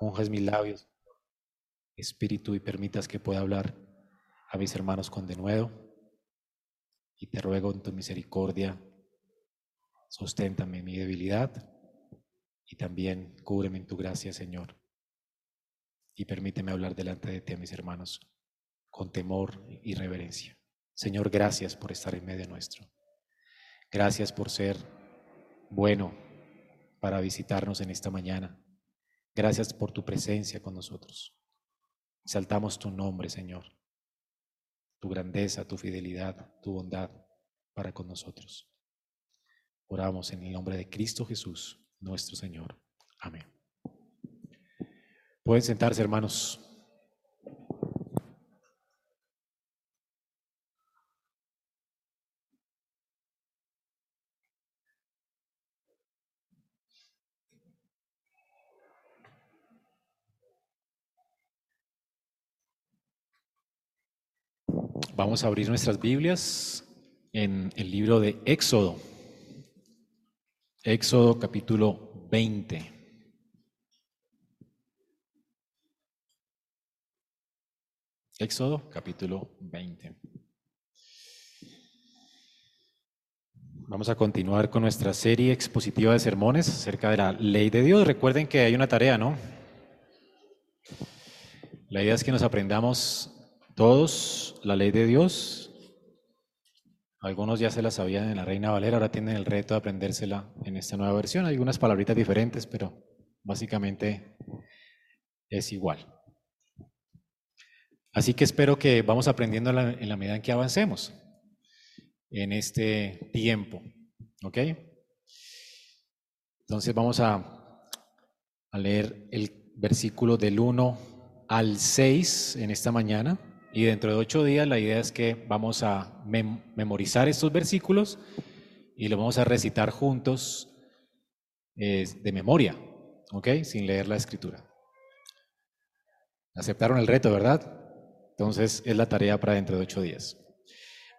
unjas mis labios, Espíritu, y permitas que pueda hablar a mis hermanos con denuedo. Y te ruego en tu misericordia, sosténtame mi debilidad y también cúbreme en tu gracia, Señor. Y permíteme hablar delante de ti a mis hermanos con temor y reverencia. Señor, gracias por estar en medio nuestro. Gracias por ser bueno para visitarnos en esta mañana. Gracias por tu presencia con nosotros. Exaltamos tu nombre, Señor, tu grandeza, tu fidelidad, tu bondad para con nosotros. Oramos en el nombre de Cristo Jesús, nuestro Señor. Amén. Pueden sentarse, hermanos. Vamos a abrir nuestras Biblias en el libro de Éxodo. Éxodo capítulo 20. Éxodo capítulo 20. Vamos a continuar con nuestra serie expositiva de sermones acerca de la ley de Dios. Recuerden que hay una tarea, ¿no? La idea es que nos aprendamos todos la ley de Dios. Algunos ya se la sabían en la Reina Valera, ahora tienen el reto de aprendérsela en esta nueva versión. Hay algunas palabritas diferentes, pero básicamente es igual. Así que espero que vamos aprendiendo en la medida en que avancemos en este tiempo. ¿Ok? Entonces vamos a, a leer el versículo del 1 al 6 en esta mañana. Y dentro de ocho días la idea es que vamos a memorizar estos versículos y los vamos a recitar juntos de memoria, ¿ok? Sin leer la escritura. Aceptaron el reto, ¿verdad? Entonces es la tarea para dentro de ocho días.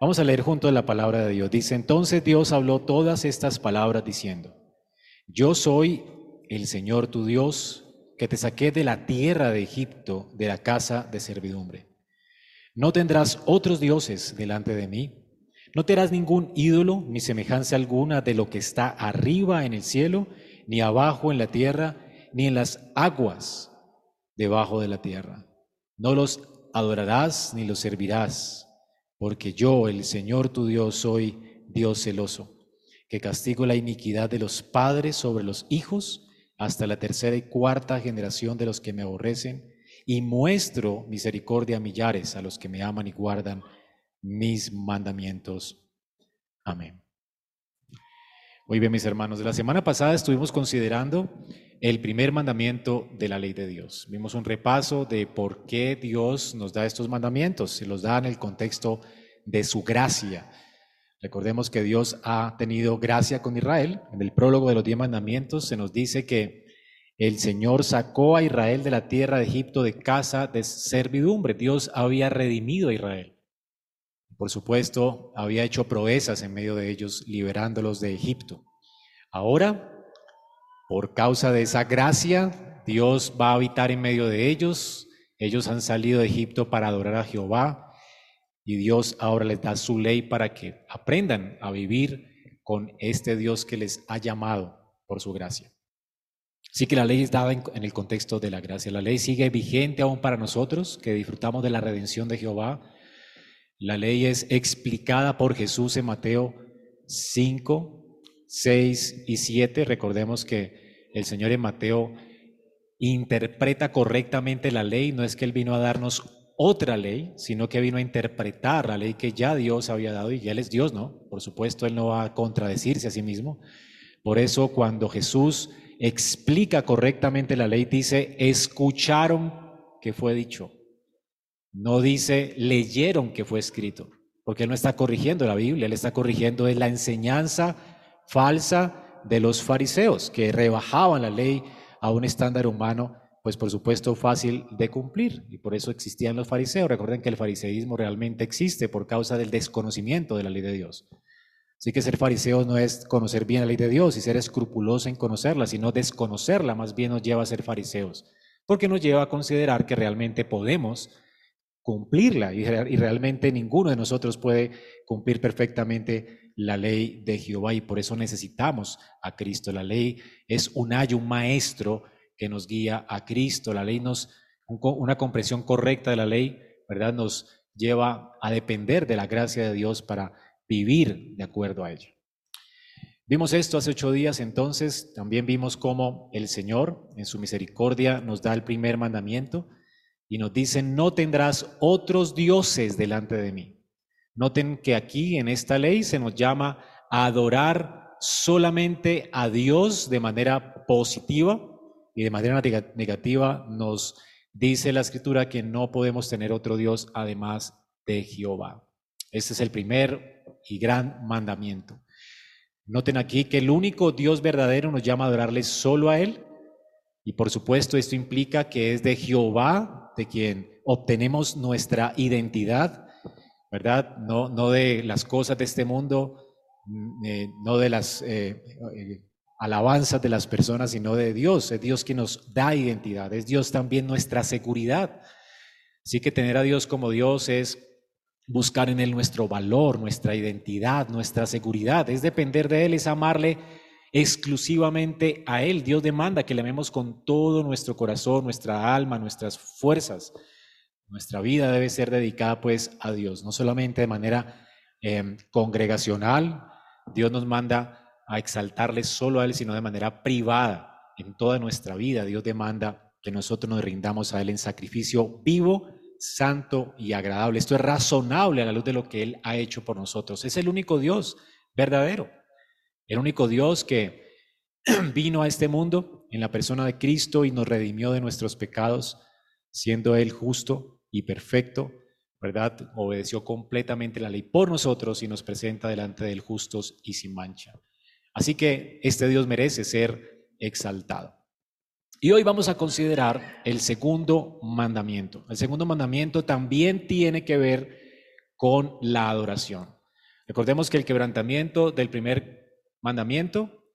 Vamos a leer juntos la palabra de Dios. Dice, entonces Dios habló todas estas palabras diciendo, yo soy el Señor tu Dios que te saqué de la tierra de Egipto, de la casa de servidumbre. No tendrás otros dioses delante de mí. No te ningún ídolo ni semejanza alguna de lo que está arriba en el cielo, ni abajo en la tierra, ni en las aguas debajo de la tierra. No los adorarás ni los servirás, porque yo, el Señor tu Dios, soy Dios celoso, que castigo la iniquidad de los padres sobre los hijos hasta la tercera y cuarta generación de los que me aborrecen y muestro misericordia a millares a los que me aman y guardan mis mandamientos. Amén. Muy bien, mis hermanos, la semana pasada estuvimos considerando el primer mandamiento de la ley de Dios. Vimos un repaso de por qué Dios nos da estos mandamientos. Se los da en el contexto de su gracia. Recordemos que Dios ha tenido gracia con Israel. En el prólogo de los diez mandamientos se nos dice que el Señor sacó a Israel de la tierra de Egipto de casa de servidumbre. Dios había redimido a Israel. Por supuesto, había hecho proezas en medio de ellos, liberándolos de Egipto. Ahora, por causa de esa gracia, Dios va a habitar en medio de ellos. Ellos han salido de Egipto para adorar a Jehová y Dios ahora les da su ley para que aprendan a vivir con este Dios que les ha llamado por su gracia. Sí que la ley es dada en, el contexto de la gracia. La ley sigue vigente aún para nosotros, que disfrutamos de la redención de Jehová. La ley es explicada por Jesús en Mateo 5, 6 y 7. Recordemos que el Señor en Mateo interpreta correctamente la ley. No es que Él vino a darnos otra ley, sino que vino a interpretar la ley que ya Dios había dado y ya Él es Dios, ¿no? Por supuesto, Él no va a contradecirse a sí mismo. Por eso cuando Jesús explica correctamente la ley, dice, escucharon que fue dicho. No dice, leyeron que fue escrito, porque él no está corrigiendo la Biblia, él está corrigiendo la enseñanza falsa de los fariseos, que rebajaban la ley a un estándar humano, pues por supuesto fácil de cumplir. Y por eso existían los fariseos. Recuerden que el fariseísmo realmente existe por causa del desconocimiento de la ley de Dios. Así que ser fariseo no es conocer bien la ley de Dios y ser escrupuloso en conocerla, sino desconocerla más bien nos lleva a ser fariseos. porque nos lleva a considerar que realmente podemos cumplirla y, realmente ninguno de nosotros puede cumplir perfectamente la ley de Jehová y por eso necesitamos a Cristo. La ley es un ayo, un maestro que nos guía a Cristo. La ley nos, una comprensión correcta de la ley, ¿verdad? Nos lleva a depender de la gracia de Dios para vivir de acuerdo a ello. Vimos esto hace ocho días, entonces también vimos cómo el Señor en su misericordia nos da el primer mandamiento y nos dice, no tendrás otros dioses delante de mí. Noten que aquí en esta ley se nos llama a adorar solamente a Dios de manera positiva y de manera negativa nos dice la escritura que no podemos tener otro Dios además de Jehová. Este es el primer y gran mandamiento. Noten aquí que el único Dios verdadero nos llama a adorarle solo a Él. Y por supuesto esto implica que es de Jehová de quien obtenemos nuestra identidad, ¿verdad? No, no de las cosas de este mundo, mm, eh, no de las eh, eh, alabanzas de las personas, sino de Dios. Es Dios quien nos da identidad, es Dios también nuestra seguridad. Así que tener a Dios como Dios es buscar en Él nuestro valor, nuestra identidad, nuestra seguridad. Es depender de Él, es amarle exclusivamente a Él. Dios demanda que le amemos con todo nuestro corazón, nuestra alma, nuestras fuerzas. Nuestra vida debe ser dedicada pues a Dios, no solamente de manera em, congregacional. Dios nos manda a exaltarle solo a Él, sino de manera privada en toda nuestra vida. Dios demanda que nosotros nos rindamos a Él en sacrificio vivo santo y agradable. Esto es razonable a la luz de lo que Él ha hecho por nosotros. Es el único Dios verdadero, el único Dios que vino a este mundo en la persona de Cristo y nos redimió de nuestros pecados, siendo Él justo y perfecto, ¿verdad? Obedeció completamente la ley por nosotros y nos presenta delante de Él justos y sin mancha. Así que este Dios merece ser exaltado. Y hoy vamos a considerar el segundo mandamiento. El segundo mandamiento también tiene que ver con la adoración. Recordemos que el quebrantamiento del primer mandamiento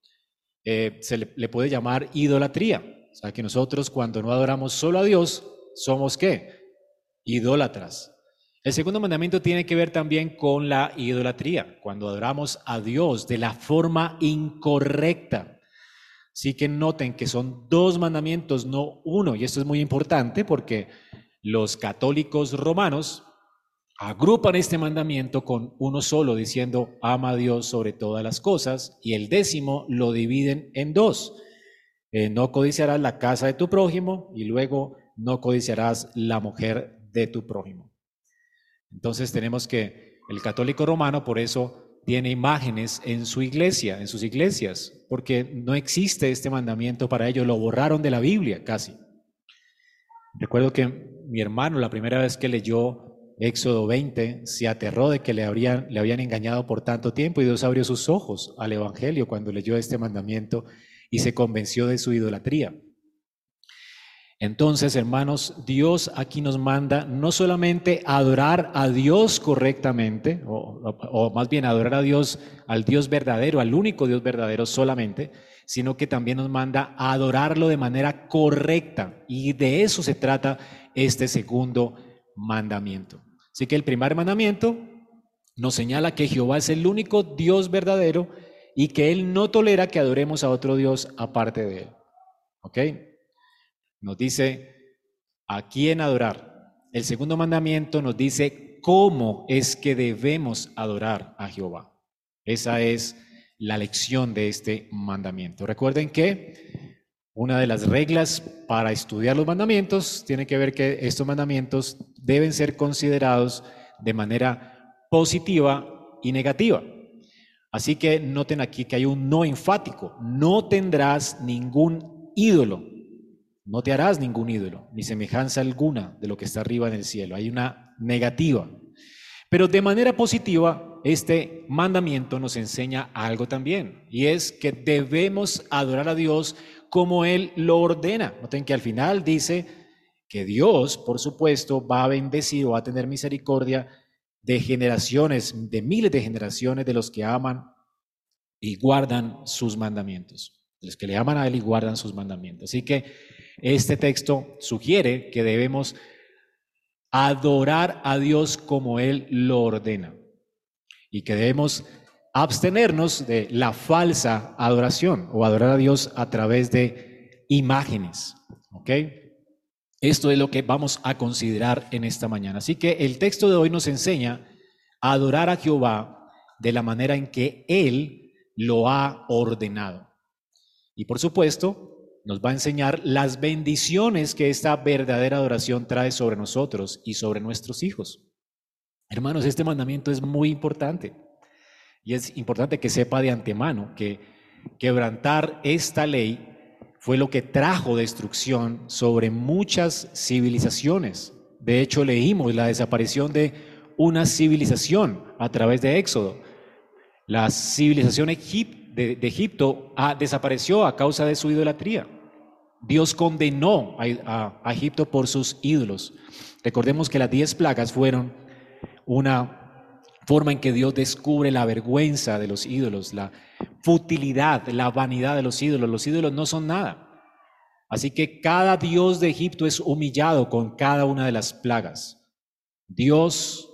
eh, se le, puede llamar idolatría. O sea que nosotros cuando no adoramos solo a Dios, somos qué? Idólatras. El segundo mandamiento tiene que ver también con la idolatría, cuando adoramos a Dios de la forma incorrecta. Sí que noten que son dos mandamientos, no uno. Y esto es muy importante porque los católicos romanos agrupan este mandamiento con uno solo, diciendo, ama a Dios sobre todas las cosas, y el décimo lo dividen en dos. Eh, no codiciarás la casa de tu prójimo y luego no codiciarás la mujer de tu prójimo. Entonces tenemos que el católico romano por eso tiene imágenes en su iglesia, en sus iglesias, porque no existe este mandamiento para ellos, lo borraron de la Biblia casi. Recuerdo que mi hermano la primera vez que leyó Éxodo 20 se aterró de que le, le habían engañado por tanto tiempo y Dios abrió sus ojos al Evangelio cuando leyó este mandamiento y se convenció de su idolatría. Entonces, hermanos, Dios aquí nos manda no solamente adorar a Dios correctamente, o, más bien adorar a Dios, al Dios verdadero, al único Dios verdadero solamente, sino que también nos manda adorarlo de manera correcta. Y de eso se trata este segundo mandamiento. Así que el primer mandamiento nos señala que Jehová es el único Dios verdadero y que Él no tolera que adoremos a otro Dios aparte de Él. ¿Ok? Nos dice a quién adorar. El segundo mandamiento nos dice cómo es que debemos adorar a Jehová. Esa es la lección de este mandamiento. Recuerden que una de las reglas para estudiar los mandamientos tiene que ver que estos mandamientos deben ser considerados de manera positiva y negativa. Así que noten aquí que hay un no enfático. No tendrás ningún ídolo. No te harás ningún ídolo, ni semejanza alguna de lo que está arriba en el cielo. Hay una negativa. Pero de manera positiva, este mandamiento nos enseña algo también, y es que debemos adorar a Dios como Él lo ordena. Noten que al final dice que Dios, por supuesto, va a bendecir o va a tener misericordia de generaciones, de miles de generaciones de los que aman y guardan sus mandamientos. los que le aman a Él y guardan sus mandamientos. Así que este texto sugiere que debemos adorar a Dios como Él lo ordena y que debemos abstenernos de la falsa adoración o adorar a Dios a través de imágenes. ¿Ok? Esto es lo que vamos a considerar en esta mañana. Así que el texto de hoy nos enseña a adorar a Jehová de la manera en que Él lo ha ordenado. Y por supuesto, nos va a enseñar las bendiciones que esta verdadera adoración trae sobre nosotros y sobre nuestros hijos. Hermanos, este mandamiento es muy importante y es importante que sepa de antemano que quebrantar esta ley fue lo que trajo destrucción sobre muchas civilizaciones. De hecho, leímos la desaparición de una civilización a través de Éxodo. La civilización de, Egipto ah, desapareció a causa de su idolatría. Dios condenó a, Egipto por sus ídolos. Recordemos que las diez plagas fueron una forma en que Dios descubre la vergüenza de los ídolos, la futilidad, la vanidad de los ídolos. Los ídolos no son nada. Así que cada dios de Egipto es humillado con cada una de las plagas. Dios,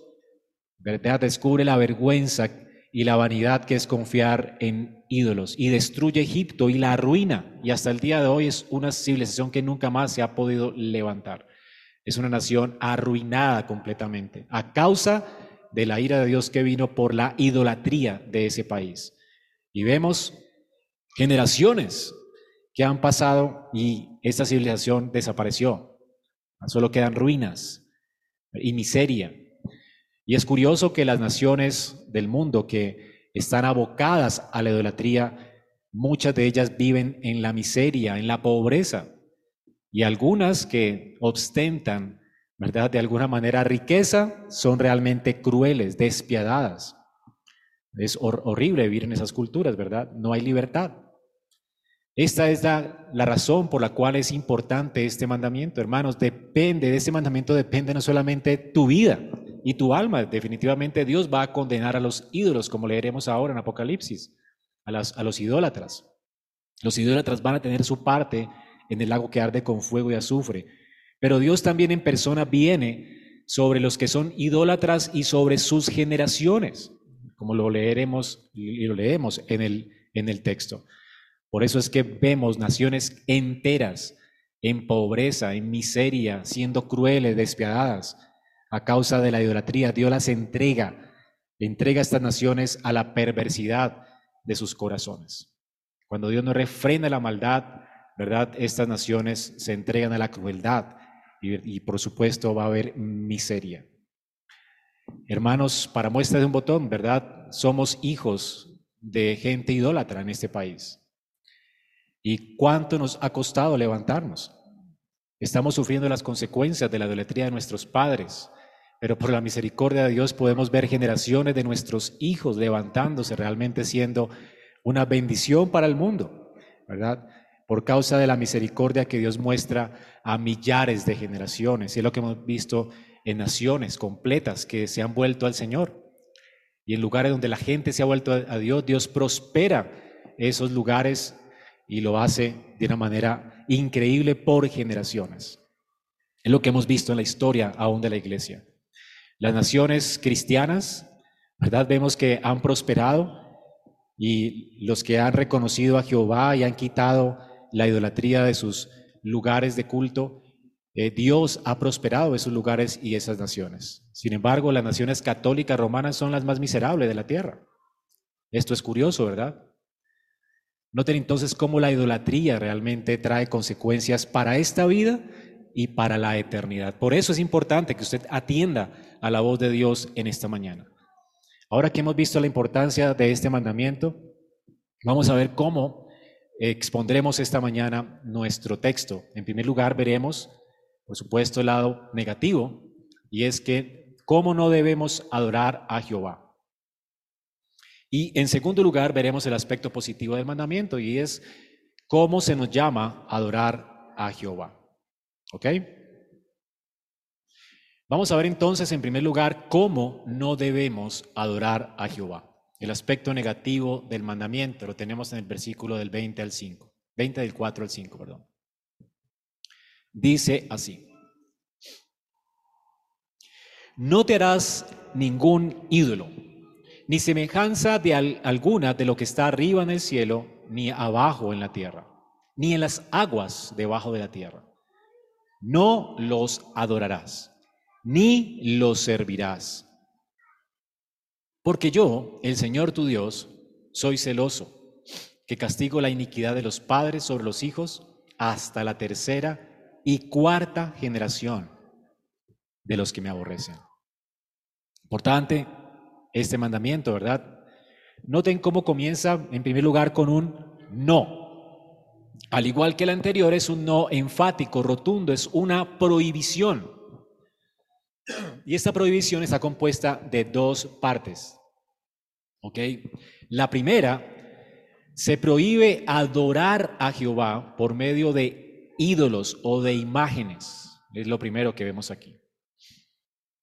¿verdad?, descubre la vergüenza y la vanidad que es confiar en ídolos y destruye Egipto y la arruina. Y hasta el día de hoy es una civilización que nunca más se ha podido levantar. Es una nación arruinada completamente a causa de la ira de Dios que vino por la idolatría de ese país. Y vemos generaciones que han pasado y esta civilización desapareció. Solo quedan ruinas y miseria. Y es curioso que las naciones del mundo que están abocadas a la idolatría, muchas de ellas viven en la miseria, en la pobreza. Y algunas que ostentan, ¿verdad? De alguna manera riqueza, son realmente crueles, despiadadas. Es horrible vivir en esas culturas, ¿verdad? No hay libertad. Esta es la, la, razón por la cual es importante este mandamiento, hermanos. Depende, de este mandamiento depende no solamente tu vida, y tu alma. Definitivamente Dios va a condenar a los ídolos, como leeremos ahora en Apocalipsis, a, las, a los idólatras. Los idólatras van a tener su parte en el lago que arde con fuego y azufre. Pero Dios también en persona viene sobre los que son idólatras y sobre sus generaciones, como lo leeremos y lo leemos en el, en el texto. Por eso es que vemos naciones enteras en pobreza, en miseria, siendo crueles, despiadadas, a causa de la idolatría. Dios las entrega, entrega a estas naciones a la perversidad de sus corazones. Cuando Dios no refrena la maldad, ¿verdad? Estas naciones se entregan a la crueldad y, y por supuesto va a haber miseria. Hermanos, para muestra de un botón, ¿verdad? Somos hijos de gente idólatra en este país. ¿Y cuánto nos ha costado levantarnos? Estamos sufriendo las consecuencias de la idolatría de nuestros padres, pero por la misericordia de Dios podemos ver generaciones de nuestros hijos levantándose, realmente siendo una bendición para el mundo, ¿verdad? Por causa de la misericordia que Dios muestra a millares de generaciones. Y es lo que hemos visto en naciones completas que se han vuelto al Señor. Y en lugares donde la gente se ha vuelto a Dios, Dios prospera esos lugares y lo hace de una manera increíble por generaciones. Es lo que hemos visto en la historia aún de la iglesia. Las naciones cristianas, ¿verdad? Vemos que han prosperado y los que han reconocido a Jehová y han quitado la idolatría de sus lugares de culto, eh, Dios ha prosperado esos lugares y esas naciones. Sin embargo, las naciones católicas romanas son las más miserables de la tierra. Esto es curioso, ¿verdad? Noten entonces cómo la idolatría realmente trae consecuencias para esta vida y para la eternidad. Por eso es importante que usted atienda a la voz de Dios en esta mañana. Ahora que hemos visto la importancia de este mandamiento, vamos a ver cómo expondremos esta mañana nuestro texto. En primer lugar, veremos, por supuesto, el lado negativo, y es que cómo no debemos adorar a Jehová. Y en segundo lugar, veremos el aspecto positivo del mandamiento, y es cómo se nos llama adorar a Jehová. ¿Ok? Vamos a ver entonces, en primer lugar, cómo no debemos adorar a Jehová. El aspecto negativo del mandamiento lo tenemos en el versículo del 20 al 5. 20 del 4 al 5, perdón. Dice así. No te harás ningún ídolo, ni semejanza de alguna de lo que está arriba en el cielo, ni abajo en la tierra, ni en las aguas debajo de la tierra. No los adorarás, ni los servirás. Porque yo, el Señor tu Dios, soy celoso, que castigo la iniquidad de los padres sobre los hijos hasta la tercera y cuarta generación de los que me aborrecen. Importante este mandamiento, ¿verdad? Noten cómo comienza en primer lugar con un no. Al igual que el anterior, es un no enfático, rotundo, es una prohibición. Y esta prohibición está compuesta de dos partes. ¿Ok? La primera, se prohíbe adorar a Jehová por medio de ídolos o de imágenes. Es lo primero que vemos aquí.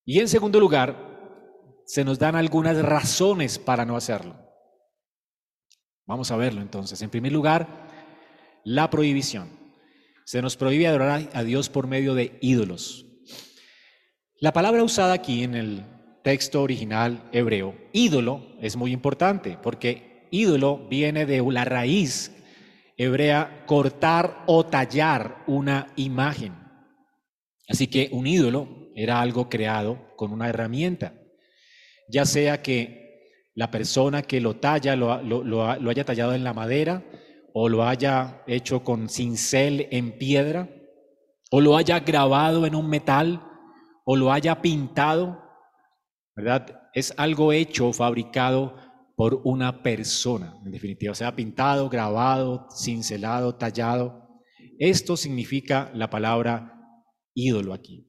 Y en segundo lugar, se nos dan algunas razones para no hacerlo. Vamos a verlo entonces. En primer lugar, la prohibición. Se nos prohíbe adorar a Dios por medio de ídolos. La palabra usada aquí en el texto original hebreo, ídolo, es muy importante porque ídolo viene de la raíz hebrea cortar o tallar una imagen. Así que un ídolo era algo creado con una herramienta, ya sea que la persona que lo talla lo, lo haya tallado en la madera o lo haya hecho con cincel en piedra o lo haya grabado en un metal o lo haya pintado, ¿verdad? Es algo hecho, fabricado por una persona, en definitiva, sea pintado, grabado, cincelado, tallado. Esto significa la palabra ídolo aquí.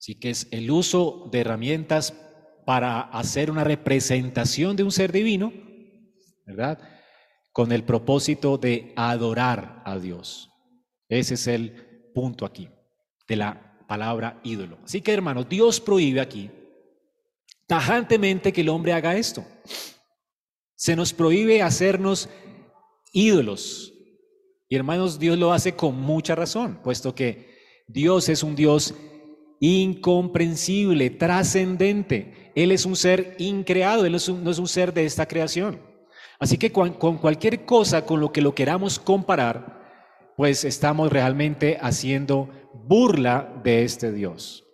Así que es el uso de herramientas para hacer una representación de un ser divino, ¿verdad? Con el propósito de adorar a Dios. Ese es el punto aquí de la palabra ídolo. Así que hermanos, Dios prohíbe aquí tajantemente que el hombre haga esto. Se nos prohíbe hacernos ídolos. Y hermanos, Dios lo hace con mucha razón, puesto que Dios es un Dios incomprensible, trascendente. Él es un ser increado, Él no es un ser de esta creación. Así que con, cualquier cosa con lo que lo queramos comparar, pues estamos realmente haciendo burla de este Dios.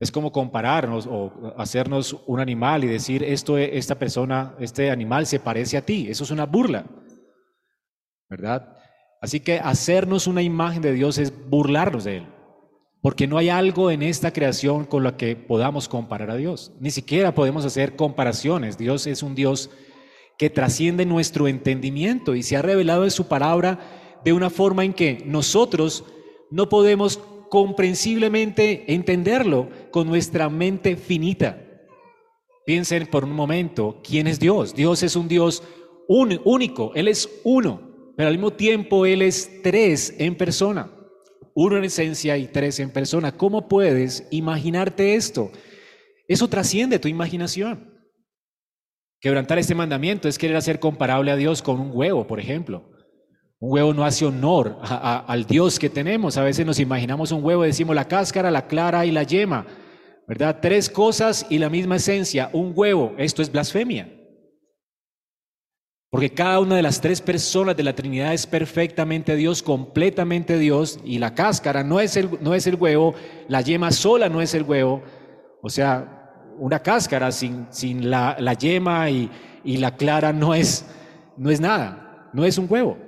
Es como compararnos o hacernos un animal y decir, esto, esta persona, este animal se parece a ti. Eso es una burla, ¿verdad? Así que hacernos una imagen de Dios es burlarnos de Él. Porque no hay algo en esta creación con lo que podamos comparar a Dios. Ni siquiera podemos hacer comparaciones. Dios es un Dios que trasciende nuestro entendimiento y se ha revelado en su palabra de una forma en que nosotros no podemos comprensiblemente entenderlo con nuestra mente finita. Piensen por un momento, ¿quién es Dios? Dios es un Dios único, Él es uno, pero al mismo tiempo Él es tres en persona. Uno en esencia y tres en persona. ¿Cómo puedes imaginarte esto? Eso trasciende tu imaginación. Quebrantar este mandamiento es querer hacer comparable a Dios con un huevo, por ejemplo. Un huevo no hace honor al Dios que tenemos. A veces nos imaginamos un huevo, decimos la cáscara, la clara y la yema. ¿Verdad? Tres cosas y la misma esencia. Un huevo. Esto es blasfemia. Porque cada una de las tres personas de la Trinidad es perfectamente Dios, completamente Dios, y la cáscara no es el, no es el huevo, la yema sola no es el huevo. O sea, una cáscara sin, sin la, la yema y, y, la clara no es, no es nada, no es un huevo.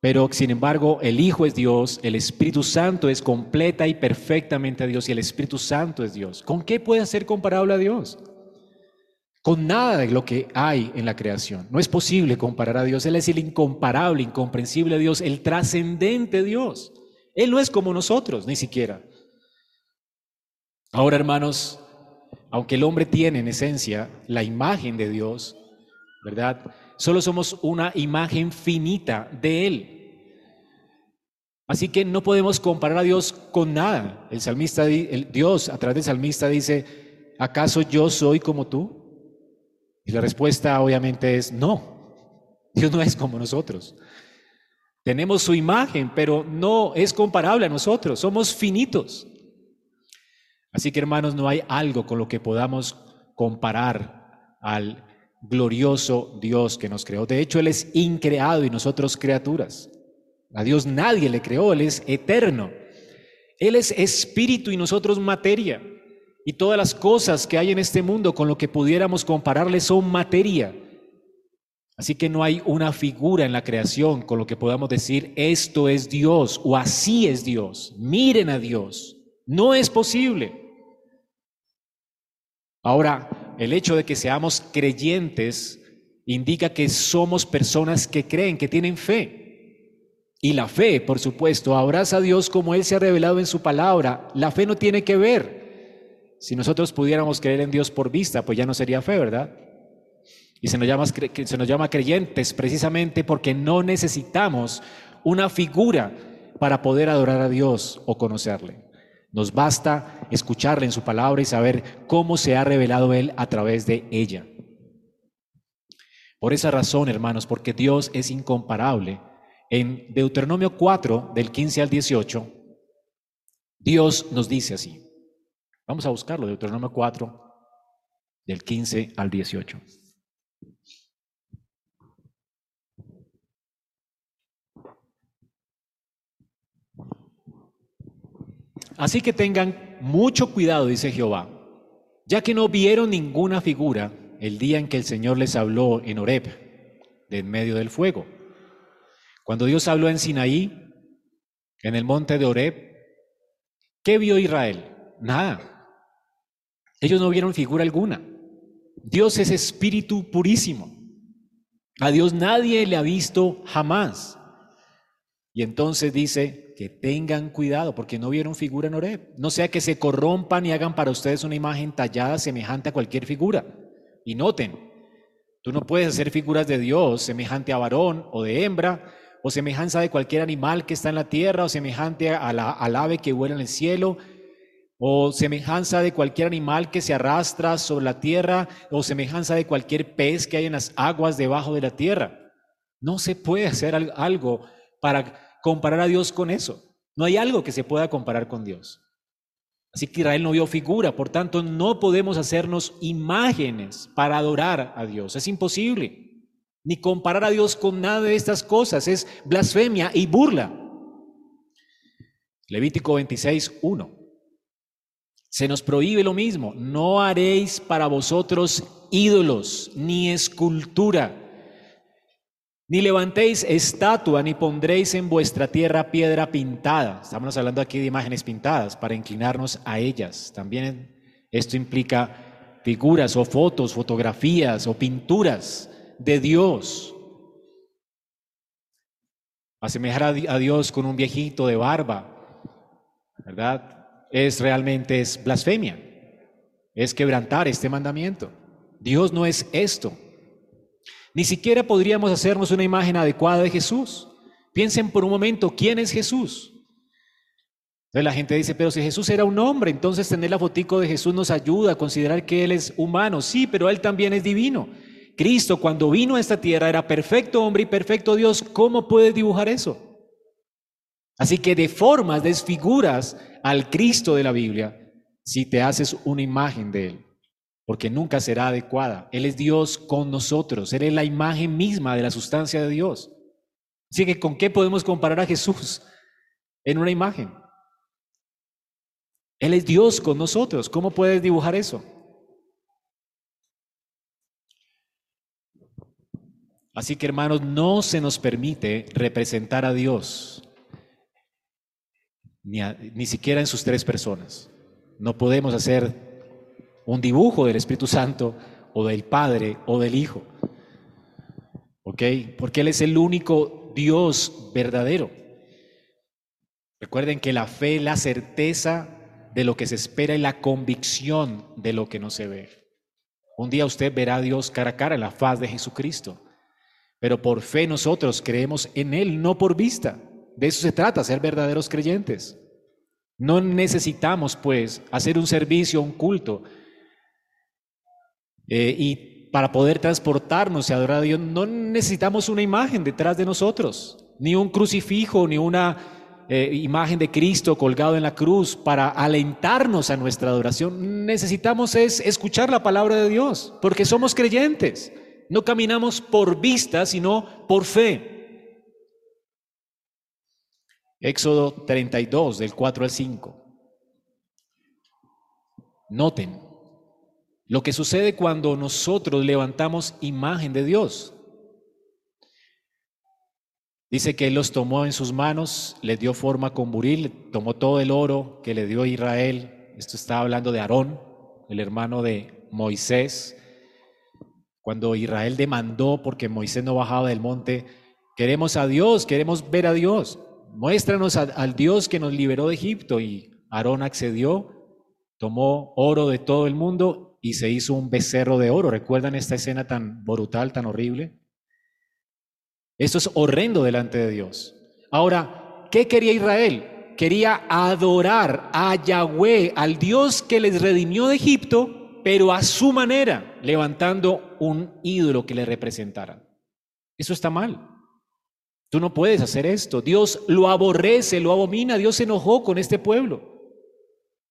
Pero sin embargo, el Hijo es Dios, el Espíritu Santo es completa y perfectamente Dios y el Espíritu Santo es Dios. ¿Con qué puede ser comparable a Dios? Con nada de lo que hay en la creación. No es posible comparar a Dios. Él es el incomparable, incomprensible Dios, el trascendente Dios. Él no es como nosotros, ni siquiera. Ahora, hermanos, aunque el hombre tiene en esencia la imagen de Dios, ¿verdad? Solo somos una imagen finita de Él. Así que no podemos comparar a Dios con nada. El salmista, el Dios a través del salmista dice, ¿acaso yo soy como tú? Y la respuesta obviamente es no. Dios no es como nosotros. Tenemos su imagen, pero no es comparable a nosotros. Somos finitos. Así que hermanos, no hay algo con lo que podamos comparar al glorioso Dios que nos creó. De hecho, Él es increado y nosotros criaturas. A Dios nadie le creó, Él es eterno. Él es espíritu y nosotros materia. Y todas las cosas que hay en este mundo con lo que pudiéramos compararle son materia. Así que no hay una figura en la creación con lo que podamos decir esto es Dios o así es Dios. Miren a Dios. No es posible. Ahora, el hecho de que seamos creyentes indica que somos personas que creen, que tienen fe. Y la fe, por supuesto, abraza a Dios como Él se ha revelado en su palabra. La fe no tiene que ver. Si nosotros pudiéramos creer en Dios por vista, pues ya no sería fe, ¿verdad? Y se nos llama, se nos llama creyentes precisamente porque no necesitamos una figura para poder adorar a Dios o conocerle. Nos basta escucharle en su palabra y saber cómo se ha revelado Él a través de ella. Por esa razón, hermanos, porque Dios es incomparable, en Deuteronomio 4, del 15 al 18, Dios nos dice así. Vamos a buscarlo, Deuteronomio 4, del 15 al 18. Así que tengan mucho cuidado, dice Jehová, ya que no vieron ninguna figura el día en que el Señor les habló en Horeb, de en medio del fuego. Cuando Dios habló en Sinaí, en el monte de Horeb, ¿qué vio Israel? Nada. Ellos no vieron figura alguna. Dios es espíritu purísimo. A Dios nadie le ha visto jamás. Y entonces dice, que tengan cuidado porque no vieron figura en Oreb. No sea que se corrompan y hagan para ustedes una imagen tallada semejante a cualquier figura. Y noten, tú no puedes hacer figuras de Dios semejante a varón o de hembra, o semejanza de cualquier animal que está en la tierra, o semejante a la, al ave que vuela en el cielo, o semejanza de cualquier animal que se arrastra sobre la tierra, o semejanza de cualquier pez que hay en las aguas debajo de la tierra. No se puede hacer algo para comparar a Dios con eso. No hay algo que se pueda comparar con Dios. Así que Israel no vio figura, por tanto no podemos hacernos imágenes para adorar a Dios. Es imposible. Ni comparar a Dios con nada de estas cosas. Es blasfemia y burla. Levítico 26, 1. Se nos prohíbe lo mismo. No haréis para vosotros ídolos ni escultura ni levantéis estatua, ni pondréis en vuestra tierra piedra pintada. Estamos hablando aquí de imágenes pintadas para inclinarnos a ellas. También esto implica figuras o fotos, fotografías o pinturas de Dios. Asemejar a Dios con un viejito de barba, ¿verdad? Es realmente es blasfemia. Es quebrantar este mandamiento. Dios no es esto. Ni siquiera podríamos hacernos una imagen adecuada de Jesús. Piensen por un momento, ¿quién es Jesús? Entonces la gente dice, pero si Jesús era un hombre, entonces tener la fotico de Jesús nos ayuda a considerar que Él es humano. Sí, pero Él también es divino. Cristo cuando vino a esta tierra era perfecto hombre y perfecto Dios. ¿Cómo puedes dibujar eso? Así que deformas, desfiguras al Cristo de la Biblia si te haces una imagen de Él porque nunca será adecuada. Él es Dios con nosotros, Él es la imagen misma de la sustancia de Dios. Así que, ¿con qué podemos comparar a Jesús en una imagen? Él es Dios con nosotros, ¿cómo puedes dibujar eso? Así que hermanos, no se nos permite representar a Dios, ni, ni siquiera en sus tres personas. No podemos hacer un dibujo del Espíritu Santo o del Padre o del Hijo. ¿Ok? Porque Él es el único Dios verdadero. Recuerden que la fe es la certeza de lo que se espera y la convicción de lo que no se ve. Un día usted verá a Dios cara a cara en la faz de Jesucristo. Pero por fe nosotros creemos en Él, no por vista. De eso se trata, ser verdaderos creyentes. No necesitamos, pues, hacer un servicio, un culto, eh, y para poder transportarnos y adorar a Dios no necesitamos una imagen detrás de nosotros, ni un crucifijo, ni una eh, imagen de Cristo colgado en la cruz para alentarnos a nuestra adoración. Necesitamos es escuchar la palabra de Dios, porque somos creyentes. No caminamos por vista, sino por fe. Éxodo 32, del 4 al 5. Noten lo que sucede cuando nosotros levantamos imagen de Dios. Dice que Él los tomó en sus manos, le dio forma con buril, tomó todo el oro que le dio Israel. Esto está hablando de Aarón, el hermano de Moisés. Cuando Israel demandó porque Moisés no bajaba del monte, queremos a Dios, queremos ver a Dios. Muéstranos al Dios que nos liberó de Egipto. Y Aarón accedió, tomó oro de todo el mundo y se hizo un becerro de oro. ¿Recuerdan esta escena tan brutal, tan horrible? Esto es horrendo delante de Dios. Ahora, ¿qué quería Israel? Quería adorar a Yahweh, al Dios que les redimió de Egipto, pero a su manera, levantando un ídolo que le representara. Eso está mal. Tú no puedes hacer esto. Dios lo aborrece, lo abomina. Dios se enojó con este pueblo.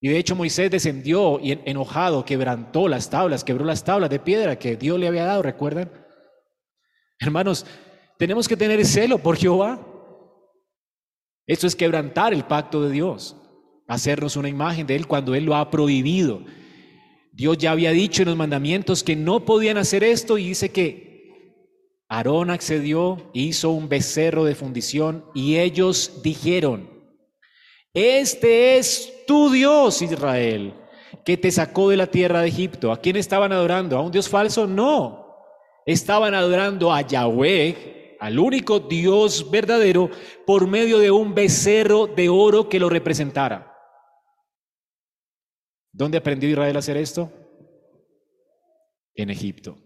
Y de hecho Moisés descendió y enojado quebrantó las tablas, quebró las tablas de piedra que Dios le había dado, ¿recuerdan? Hermanos, tenemos que tener celo por Jehová. Esto es quebrantar el pacto de Dios, hacernos una imagen de Él cuando Él lo ha prohibido. Dios ya había dicho en los mandamientos que no podían hacer esto y dice que Aarón accedió, hizo un becerro de fundición y ellos dijeron, este es tu Dios, Israel, que te sacó de la tierra de Egipto. ¿A quién estaban adorando? ¿A un Dios falso? No. Estaban adorando a Yahweh, al único Dios verdadero, por medio de un becerro de oro que lo representara. ¿Dónde aprendió Israel a hacer esto? En Egipto,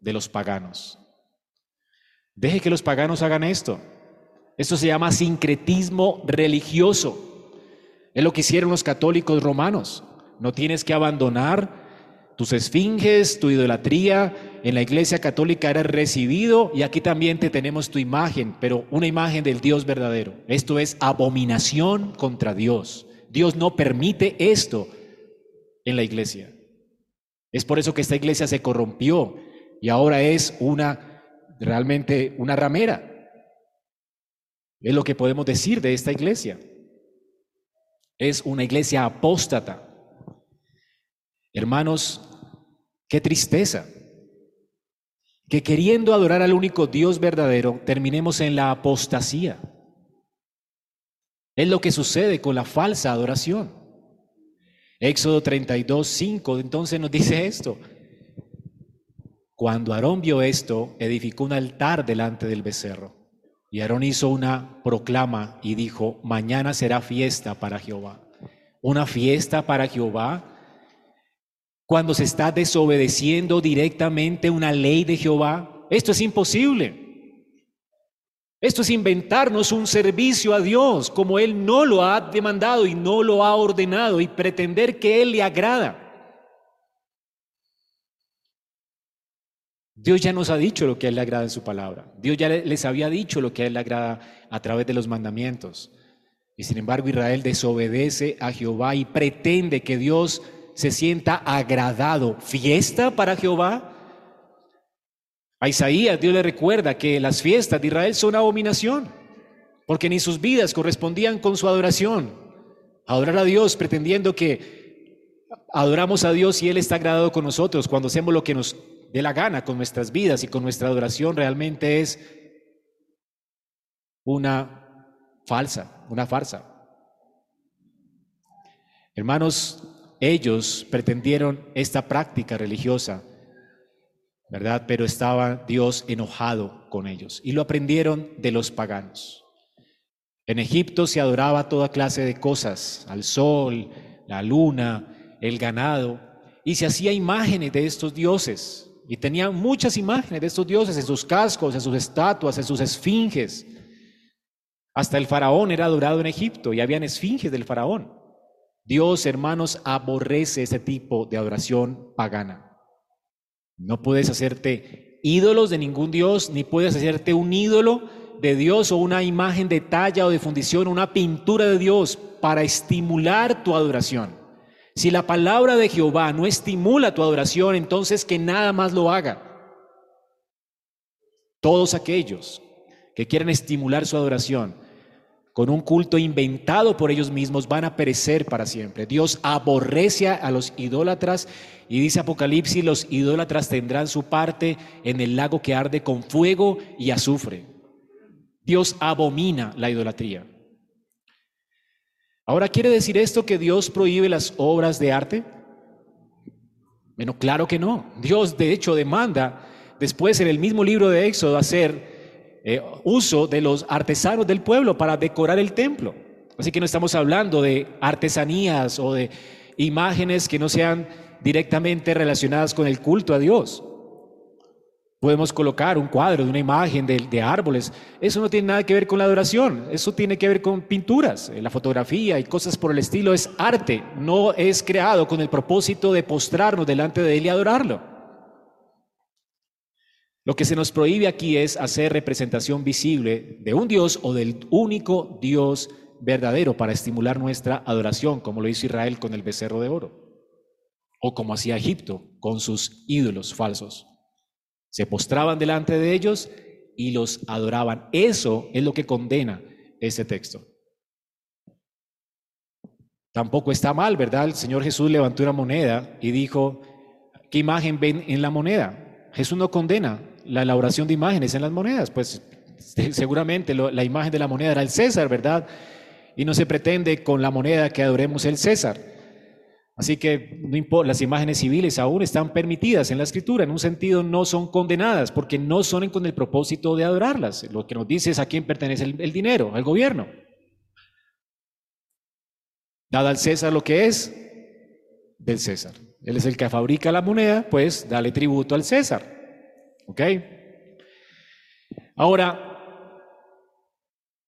de los paganos. Deje que los paganos hagan esto. Esto se llama sincretismo religioso. Es lo que hicieron los católicos romanos. No tienes que abandonar tus esfinges, tu idolatría. En la iglesia católica eres recibido y aquí también te tenemos tu imagen, pero una imagen del Dios verdadero. Esto es abominación contra Dios. Dios no permite esto en la iglesia. Es por eso que esta iglesia se corrompió y ahora es una realmente una ramera. Es lo que podemos decir de esta iglesia. Es una iglesia apóstata. Hermanos, qué tristeza que queriendo adorar al único Dios verdadero terminemos en la apostasía. Es lo que sucede con la falsa adoración. Éxodo 32, 5 entonces nos dice esto. Cuando Aarón vio esto, edificó un altar delante del becerro. Y Aarón hizo una proclama y dijo, mañana será fiesta para Jehová. Una fiesta para Jehová cuando se está desobedeciendo directamente una ley de Jehová. Esto es imposible. Esto es inventarnos un servicio a Dios como Él no lo ha demandado y no lo ha ordenado y pretender que Él le agrada. Dios ya nos ha dicho lo que a Él le agrada en su palabra. Dios ya les había dicho lo que a Él le agrada a través de los mandamientos. Y sin embargo Israel desobedece a Jehová y pretende que Dios se sienta agradado. ¿Fiesta para Jehová? A Isaías Dios le recuerda que las fiestas de Israel son abominación, porque ni sus vidas correspondían con su adoración. Adorar a Dios pretendiendo que adoramos a Dios y Él está agradado con nosotros cuando hacemos lo que nos de la gana con nuestras vidas y con nuestra adoración realmente es una falsa, una farsa. Hermanos, ellos pretendieron esta práctica religiosa, ¿verdad? Pero estaba Dios enojado con ellos y lo aprendieron de los paganos. En Egipto se adoraba toda clase de cosas, al sol, la luna, el ganado, y se hacía imágenes de estos dioses. Y tenían muchas imágenes de estos dioses en sus cascos, en sus estatuas, en sus esfinges. Hasta el faraón era adorado en Egipto y habían esfinges del faraón. Dios, hermanos, aborrece ese tipo de adoración pagana. No puedes hacerte ídolos de ningún Dios, ni puedes hacerte un ídolo de Dios o una imagen de talla o de fundición, una pintura de Dios para estimular tu adoración. Si la palabra de Jehová no estimula tu adoración, entonces que nada más lo haga. Todos aquellos que quieren estimular su adoración con un culto inventado por ellos mismos van a perecer para siempre. Dios aborrece a los idólatras y dice Apocalipsis, los idólatras tendrán su parte en el lago que arde con fuego y azufre. Dios abomina la idolatría. Ahora, ¿quiere decir esto que Dios prohíbe las obras de arte? Bueno, claro que no. Dios, de hecho, demanda después en el mismo libro de Éxodo hacer eh, uso de los artesanos del pueblo para decorar el templo. Así que no estamos hablando de artesanías o de imágenes que no sean directamente relacionadas con el culto a Dios. Podemos colocar un cuadro de una imagen de, árboles. Eso no tiene nada que ver con la adoración. Eso tiene que ver con pinturas, eh, la fotografía y cosas por el estilo. Es arte. No es creado con el propósito de postrarnos delante de Él y adorarlo. Lo que se nos prohíbe aquí es hacer representación visible de un Dios o del único Dios verdadero para estimular nuestra adoración, como lo hizo Israel con el becerro de oro, o como hacía Egipto con sus ídolos falsos. Se postraban delante de ellos y los adoraban. Eso es lo que condena este texto. Tampoco está mal, ¿verdad? El Señor Jesús levantó una moneda y dijo, ¿qué imagen ven en la moneda? Jesús no condena la elaboración de imágenes en las monedas, pues seguramente la imagen de la moneda era el César, ¿verdad? Y no se pretende con la moneda que adoremos el César. Así que las imágenes civiles aún están permitidas en la escritura, en un sentido no son condenadas, porque no son con el propósito de adorarlas. Lo que nos dice es a quién pertenece el, el dinero, al gobierno. Dada al César lo que es del César. Él es el que fabrica la moneda, pues dale tributo al César. ¿Ok? Ahora,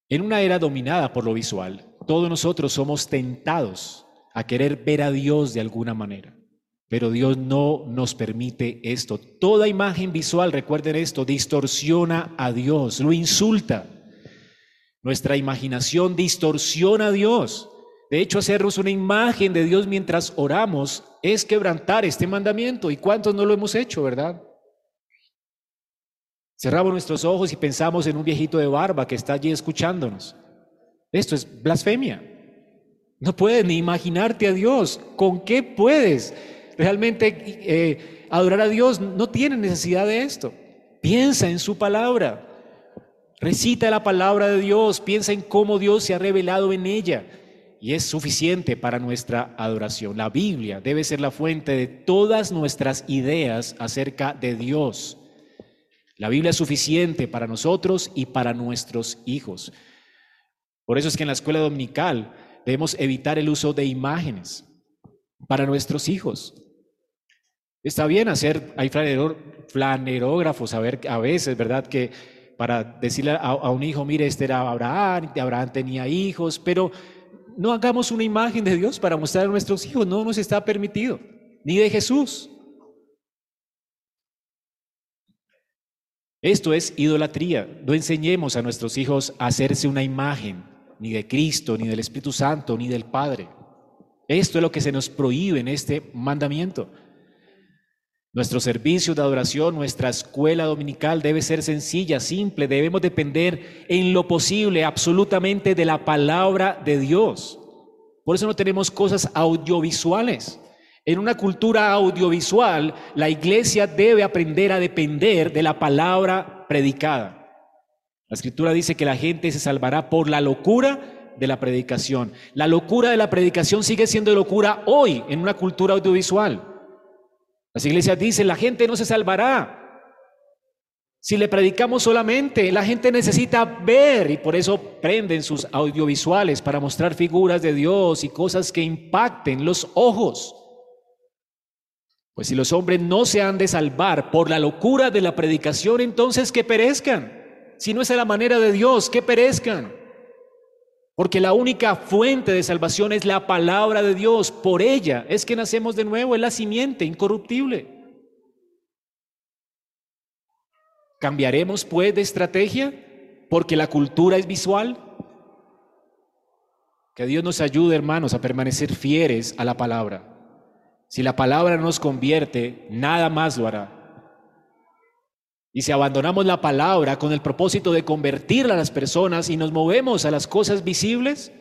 en una era dominada por lo visual, todos nosotros somos tentados a querer ver a Dios de alguna manera. Pero Dios no nos permite esto. Toda imagen visual, recuerden esto, distorsiona a Dios, lo insulta. Nuestra imaginación distorsiona a Dios. De hecho, hacernos una imagen de Dios mientras oramos es quebrantar este mandamiento. ¿Y cuántos no lo hemos hecho, verdad? Cerramos nuestros ojos y pensamos en un viejito de barba que está allí escuchándonos. Esto es blasfemia. No puedes ni imaginarte a Dios. ¿Con qué puedes realmente eh, adorar a Dios? No tienes necesidad de esto. Piensa en su palabra. Recita la palabra de Dios. Piensa en cómo Dios se ha revelado en ella. Y es suficiente para nuestra adoración. La Biblia debe ser la fuente de todas nuestras ideas acerca de Dios. La Biblia es suficiente para nosotros y para nuestros hijos. Por eso es que en la escuela dominical Debemos evitar el uso de imágenes para nuestros hijos. Está bien hacer, hay flanerógrafos a, ver, a veces, ¿verdad? Que para decirle a, un hijo, mire, este era Abraham, Abraham tenía hijos, pero no hagamos una imagen de Dios para mostrar a nuestros hijos, no nos está permitido, ni de Jesús. Esto es idolatría. No enseñemos a nuestros hijos a hacerse una imagen ni de Cristo, ni del Espíritu Santo, ni del Padre. Esto es lo que se nos prohíbe en este mandamiento. Nuestro servicio de adoración, nuestra escuela dominical debe ser sencilla, simple. Debemos depender en lo posible absolutamente de la palabra de Dios. Por eso no tenemos cosas audiovisuales. En una cultura audiovisual, la iglesia debe aprender a depender de la palabra predicada. La escritura dice que la gente se salvará por la locura de la predicación. La locura de la predicación sigue siendo locura hoy en una cultura audiovisual. Las iglesias dicen, la gente no se salvará. Si le predicamos solamente, la gente necesita ver y por eso prenden sus audiovisuales para mostrar figuras de Dios y cosas que impacten los ojos. Pues si los hombres no se han de salvar por la locura de la predicación, entonces que perezcan si no es a la manera de Dios, que perezcan. Porque la única fuente de salvación es la palabra de Dios. Por ella es que nacemos de nuevo, es la simiente incorruptible. ¿Cambiaremos pues de estrategia porque la cultura es visual? Que Dios nos ayude, hermanos, a permanecer fieles a la palabra. Si la palabra nos convierte, nada más lo hará. Y si abandonamos la palabra con el propósito de convertirla a las personas y nos movemos a las cosas visibles,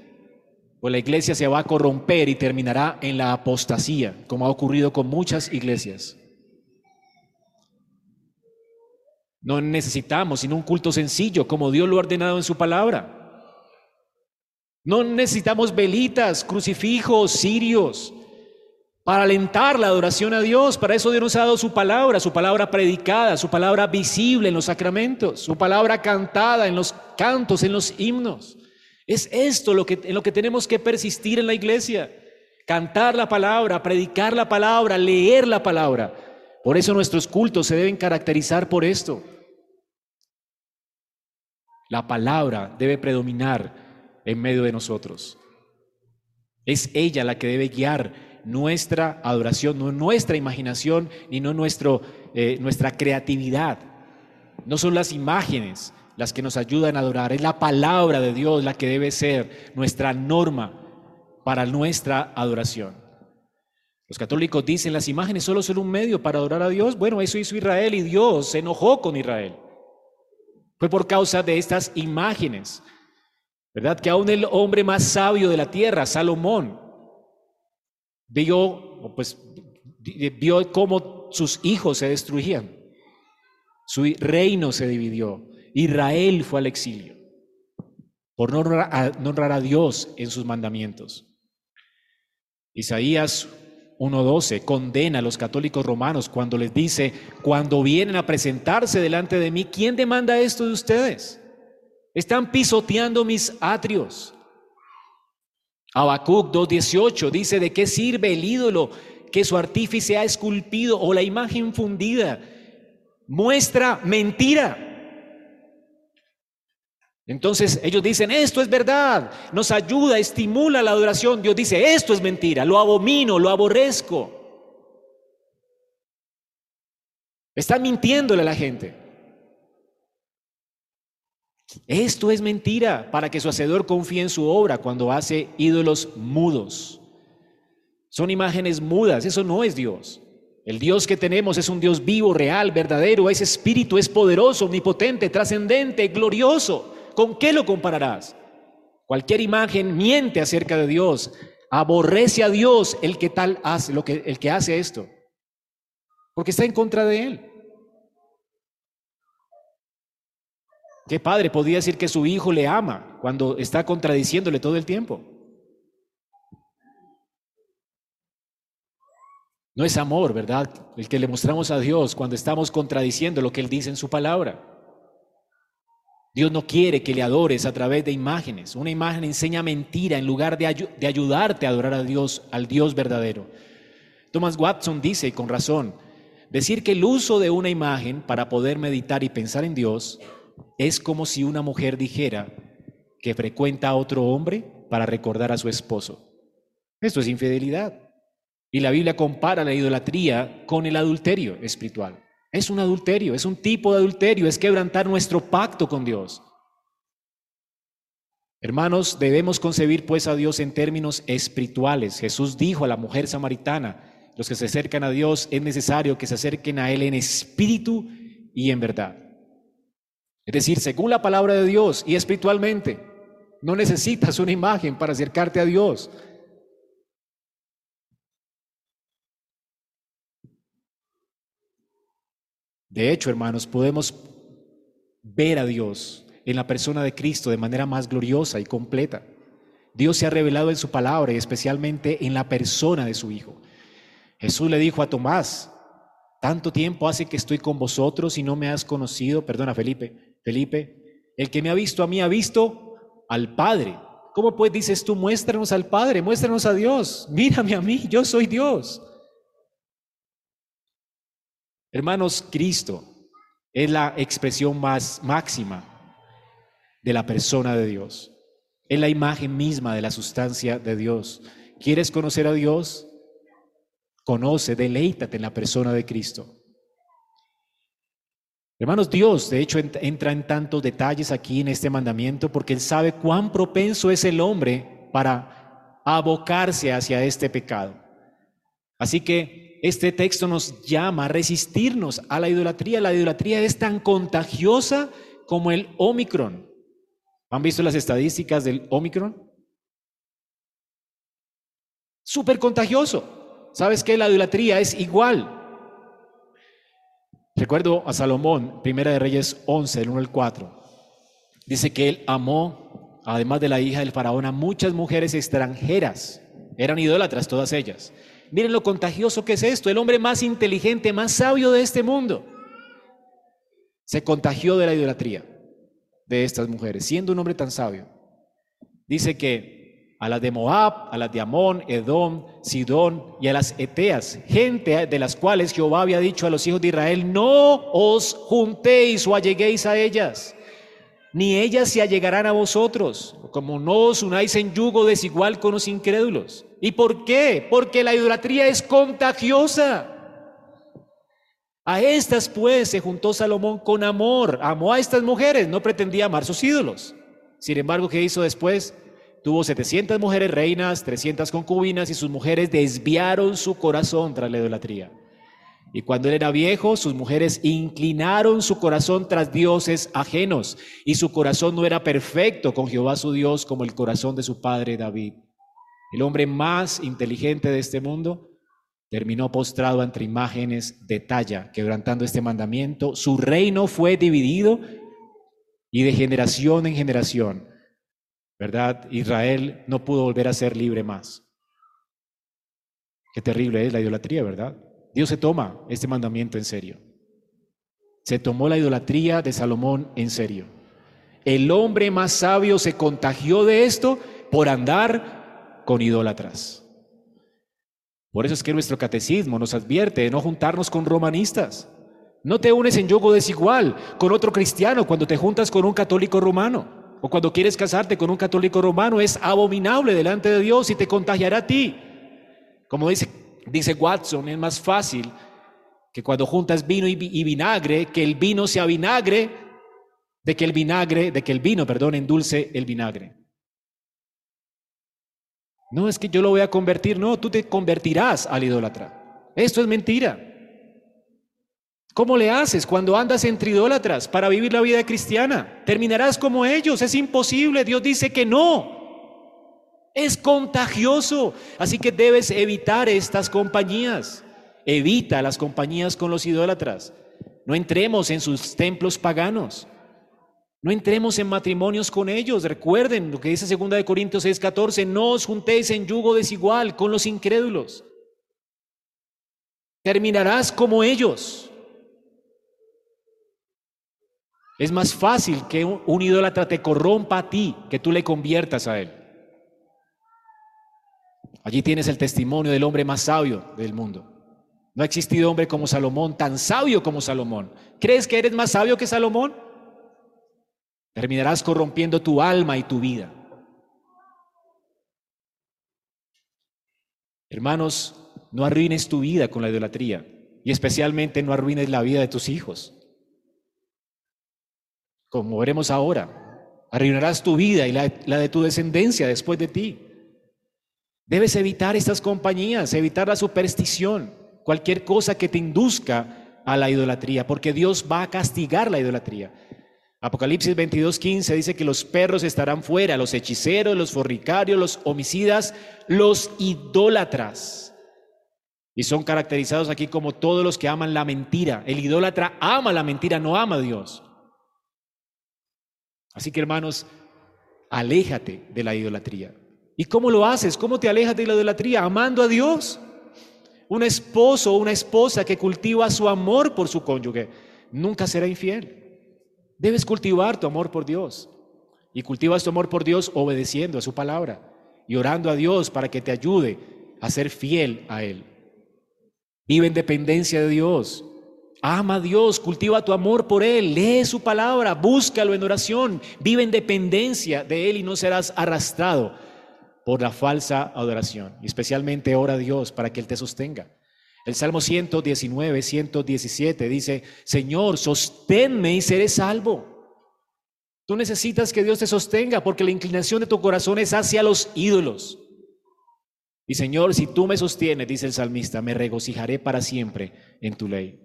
pues la iglesia se va a corromper y terminará en la apostasía, como ha ocurrido con muchas iglesias. No necesitamos sino un culto sencillo, como Dios lo ha ordenado en su palabra. No necesitamos velitas, crucifijos, cirios, para alentar la adoración a Dios. Para eso Dios nos ha dado su palabra, su palabra predicada, su palabra visible en los sacramentos, su palabra cantada en los cantos, en los himnos. Es esto lo que, en lo que tenemos que persistir en la iglesia. Cantar la palabra, predicar la palabra, leer la palabra. Por eso nuestros cultos se deben caracterizar por esto. La palabra debe predominar en medio de nosotros. Es ella la que debe guiar nuestra adoración, no nuestra imaginación, ni no nuestro, eh, nuestra creatividad. No son las imágenes las que nos ayudan a adorar, es la palabra de Dios la que debe ser nuestra norma para nuestra adoración. Los católicos dicen las imágenes solo son un medio para adorar a Dios. Bueno, eso hizo Israel y Dios se enojó con Israel. Fue por causa de estas imágenes. ¿Verdad? Que aún el hombre más sabio de la tierra, Salomón, vio, pues, vio cómo sus hijos se destruían. Su reino se dividió. Israel fue al exilio por no honrar a, Dios en sus mandamientos. Isaías 1.12 condena a los católicos romanos cuando les dice, cuando vienen a presentarse delante de mí, ¿quién demanda esto de ustedes? Están pisoteando mis atrios. Habacuc 2.18 dice, ¿de qué sirve el ídolo que su artífice ha esculpido o la imagen fundida? Muestra mentira. Entonces ellos dicen, esto es verdad, nos ayuda, estimula la adoración. Dios dice, esto es mentira, lo abomino, lo aborrezco. Están mintiéndole a la gente. Esto es mentira para que su hacedor confíe en su obra cuando hace ídolos mudos. Son imágenes mudas, eso no es Dios. El Dios que tenemos es un Dios vivo, real, verdadero, es espíritu, es poderoso, omnipotente, trascendente, glorioso. ¿Con qué lo compararás? Cualquier imagen miente acerca de Dios. Aborrece a Dios el que tal hace, lo que, el que hace esto. Porque está en contra de él. ¿Qué padre podría decir que su hijo le ama cuando está contradiciéndole todo el tiempo? No es amor, ¿verdad? El que le mostramos a Dios cuando estamos contradiciendo lo que Él dice en su palabra. Dios no quiere que le adores a través de imágenes. Una imagen enseña mentira en lugar de, de ayudarte a adorar a Dios, al Dios verdadero. Thomas Watson dice, con razón, decir que el uso de una imagen para poder meditar y pensar en Dios es como si una mujer dijera que frecuenta a otro hombre para recordar a su esposo. Esto es infidelidad. Y la Biblia compara la idolatría con el adulterio espiritual. Es un adulterio, es un tipo de adulterio, es quebrantar nuestro pacto con Dios. Hermanos, debemos concebir pues a Dios en términos espirituales. Jesús dijo a la mujer samaritana, los que se acercan a Dios es necesario que se acerquen a Él en espíritu y en verdad. Es decir, según la palabra de Dios y espiritualmente, no necesitas una imagen para acercarte a Dios. De hecho, hermanos, podemos ver a Dios en la persona de Cristo de manera más gloriosa y completa. Dios se ha revelado en su palabra y especialmente en la persona de su Hijo. Jesús le dijo a Tomás, tanto tiempo hace que estoy con vosotros y no me has conocido, perdona Felipe, Felipe, el que me ha visto a mí ha visto al Padre. ¿Cómo pues dices tú, muéstranos al Padre, muéstranos a Dios? Mírame a mí, yo soy Dios. Hermanos, Cristo es la expresión más máxima de la persona de Dios. Es la imagen misma de la sustancia de Dios. ¿Quieres conocer a Dios? Conoce, deleítate en la persona de Cristo. Hermanos, Dios de hecho entra en tantos detalles aquí en este mandamiento porque Él sabe cuán propenso es el hombre para abocarse hacia este pecado. Así que este texto nos llama a resistirnos a la idolatría. La idolatría es tan contagiosa como el Omicron. ¿Han visto las estadísticas del Omicron? Súper contagioso. ¿Sabes qué? La idolatría es igual. Recuerdo a Salomón, Primera de Reyes 11, el 1 al 4. Dice que él amó, además de la hija del faraón, a muchas mujeres extranjeras. Eran idólatras todas ellas. Miren lo contagioso que es esto. El hombre más inteligente, más sabio de este mundo, se contagió de la idolatría de estas mujeres, siendo un hombre tan sabio. Dice que a las de Moab, a las de Amón, Edom, Sidón y a las Eteas, gente de las cuales Jehová había dicho a los hijos de Israel, no os juntéis o alleguéis a ellas, ni ellas se allegarán a vosotros, como no os unáis en yugo desigual con los incrédulos. ¿Y por qué? Porque la idolatría es contagiosa. A estas pues se juntó Salomón con amor, amó a estas mujeres, no pretendía amar sus ídolos. Sin embargo, ¿qué hizo después? Tuvo 700 mujeres reinas, 300 concubinas y sus mujeres desviaron su corazón tras la idolatría. Y cuando él era viejo, sus mujeres inclinaron su corazón tras dioses ajenos y su corazón no era perfecto con Jehová su Dios como el corazón de su padre David. El hombre más inteligente de este mundo terminó postrado ante imágenes de talla, quebrantando este mandamiento. Su reino fue dividido y de generación en generación ¿verdad? Israel no pudo volver a ser libre más. Qué terrible es la idolatría, ¿verdad? Dios se toma este mandamiento en serio. Se tomó la idolatría de Salomón en serio. El hombre más sabio se contagió de esto por andar con idólatras. Por eso es que nuestro catecismo nos advierte de no juntarnos con romanistas. No te unes en yugo desigual con otro cristiano cuando te juntas con un católico romano. O cuando quieres casarte con un católico romano es abominable delante de Dios y te contagiará a ti. Como dice, dice Watson, es más fácil que cuando juntas vino y, vinagre, que el vino sea vinagre, de que el vinagre, de que el vino, perdón, endulce el vinagre. No es que yo lo voy a convertir, no, tú te convertirás al idólatra. Esto es mentira. ¿Cómo le haces cuando andas entre idólatras para vivir la vida cristiana? Terminarás como ellos, es imposible, Dios dice que no. Es contagioso, así que debes evitar estas compañías. Evita las compañías con los idólatras. No entremos en sus templos paganos. No entremos en matrimonios con ellos. Recuerden lo que dice 2 Corintios 6:14, no os juntéis en yugo desigual con los incrédulos. Terminarás como ellos. Es más fácil que un idólatra te corrompa a ti que tú le conviertas a él. Allí tienes el testimonio del hombre más sabio del mundo. No ha existido hombre como Salomón, tan sabio como Salomón. ¿Crees que eres más sabio que Salomón? Terminarás corrompiendo tu alma y tu vida. Hermanos, no arruines tu vida con la idolatría y especialmente no arruines la vida de tus hijos como veremos ahora. Arruinarás tu vida y la, de tu descendencia después de ti. Debes evitar estas compañías, evitar la superstición, cualquier cosa que te induzca a la idolatría, porque Dios va a castigar la idolatría. Apocalipsis 22:15 dice que los perros estarán fuera, los hechiceros, los forricarios, los homicidas, los idólatras. Y son caracterizados aquí como todos los que aman la mentira. El idólatra ama la mentira, no ama a Dios. Así que hermanos, aléjate de la idolatría. ¿Y cómo lo haces? ¿Cómo te alejas de la idolatría? Amando a Dios. Un esposo o una esposa que cultiva su amor por su cónyuge nunca será infiel. Debes cultivar tu amor por Dios. Y cultivas tu amor por Dios obedeciendo a su palabra y orando a Dios para que te ayude a ser fiel a Él. Vive en dependencia de Dios. Ama a Dios, cultiva tu amor por Él, lee su palabra, búscalo en oración, vive en dependencia de Él y no serás arrastrado por la falsa adoración. Y especialmente ora a Dios para que Él te sostenga. El Salmo 119, 117 dice, Señor, sosténme y seré salvo. Tú necesitas que Dios te sostenga porque la inclinación de tu corazón es hacia los ídolos. Y Señor, si tú me sostienes, dice el salmista, me regocijaré para siempre en tu ley.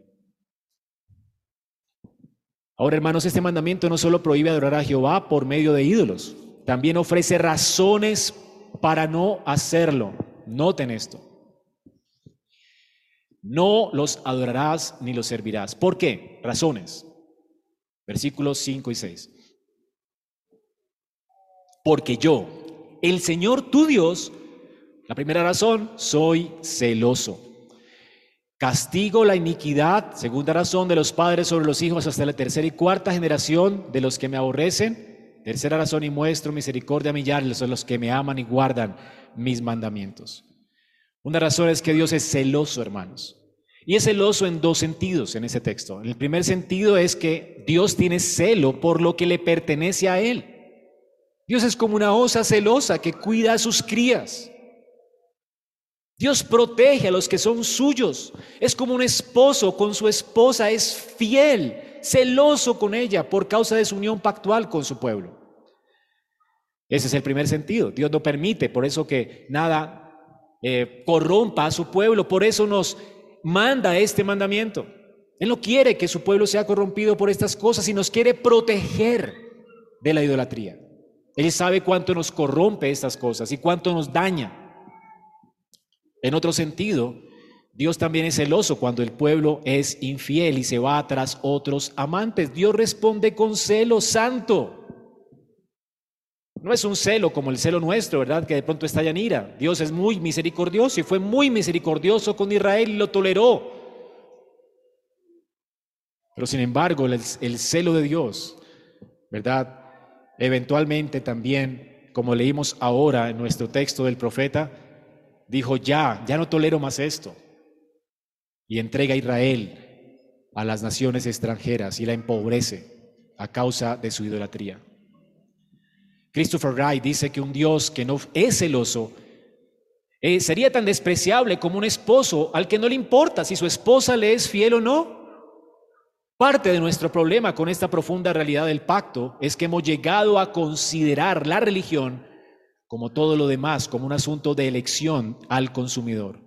Ahora, hermanos, este mandamiento no solo prohíbe adorar a Jehová por medio de ídolos, también ofrece razones para no hacerlo. Noten esto. No los adorarás ni los servirás. ¿Por qué? Razones. Versículos 5 y 6. Porque yo, el Señor tu Dios, la primera razón, soy celoso. Castigo la iniquidad, segunda razón, de los padres sobre los hijos hasta la tercera y cuarta generación de los que me aborrecen. Tercera razón, y muestro misericordia a millares, son los que me aman y guardan mis mandamientos. Una razón es que Dios es celoso, hermanos. Y es celoso en dos sentidos en ese texto. El primer sentido es que Dios tiene celo por lo que le pertenece a Él. Dios es como una osa celosa que cuida a sus crías. Dios protege a los que son suyos. Es como un esposo con su esposa, es fiel, celoso con ella por causa de su unión pactual con su pueblo. Ese es el primer sentido. Dios no permite, por eso que nada eh, corrompa a su pueblo, por eso nos manda este mandamiento. Él no quiere que su pueblo sea corrompido por estas cosas y nos quiere proteger de la idolatría. Él sabe cuánto nos corrompe estas cosas y cuánto nos daña. En otro sentido, Dios también es celoso cuando el pueblo es infiel y se va tras otros amantes. Dios responde con celo santo. No es un celo como el celo nuestro, ¿verdad? Que de pronto estalla en ira. Dios es muy misericordioso y fue muy misericordioso con Israel y lo toleró. Pero sin embargo, el, el celo de Dios, ¿verdad? Eventualmente también, como leímos ahora en nuestro texto del profeta, dijo, ya, ya no tolero más esto. Y entrega a Israel a las naciones extranjeras y la empobrece a causa de su idolatría. Christopher Wright dice que un Dios que no es celoso eh, sería tan despreciable como un esposo al que no le importa si su esposa le es fiel o no. Parte de nuestro problema con esta profunda realidad del pacto es que hemos llegado a considerar la religión, como todo lo demás, como un asunto de elección al consumidor.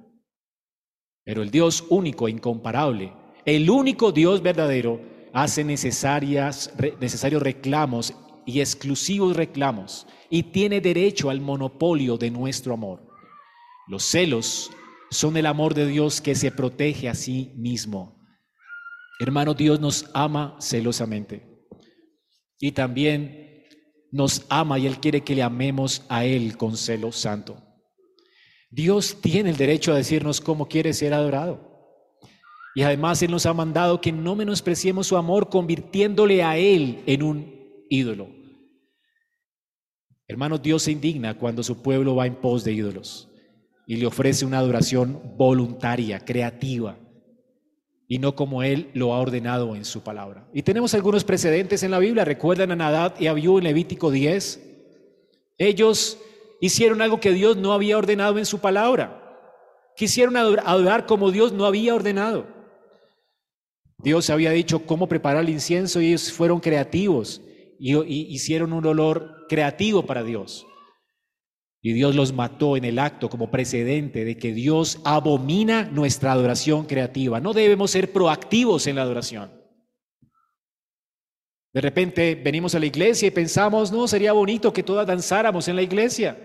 Pero el Dios único e incomparable, el único Dios verdadero, hace necesarias, necesarios reclamos y exclusivos reclamos y tiene derecho al monopolio de nuestro amor. Los celos son el amor de Dios que se protege a sí mismo. Hermano, Dios nos ama celosamente y también nos ama y Él quiere que le amemos a Él con celo santo. Dios tiene el derecho a decirnos cómo quiere ser adorado. Y además Él nos ha mandado que no menospreciemos su amor convirtiéndole a Él en un ídolo. Hermanos, Dios se indigna cuando su pueblo va en pos de ídolos y le ofrece una adoración voluntaria, creativa, y no como Él lo ha ordenado en su palabra. Y tenemos algunos precedentes en la Biblia. Recuerdan a Nadab y Abiú en Levítico 10. Ellos hicieron algo que Dios no había ordenado en su palabra. Quisieron adorar como Dios no había ordenado. Dios había dicho cómo preparar el incienso y ellos fueron creativos y, hicieron un olor creativo para Dios. Y Dios los mató en el acto como precedente de que Dios abomina nuestra adoración creativa. No debemos ser proactivos en la adoración. De repente venimos a la iglesia y pensamos, no, sería bonito que todas danzáramos en la iglesia,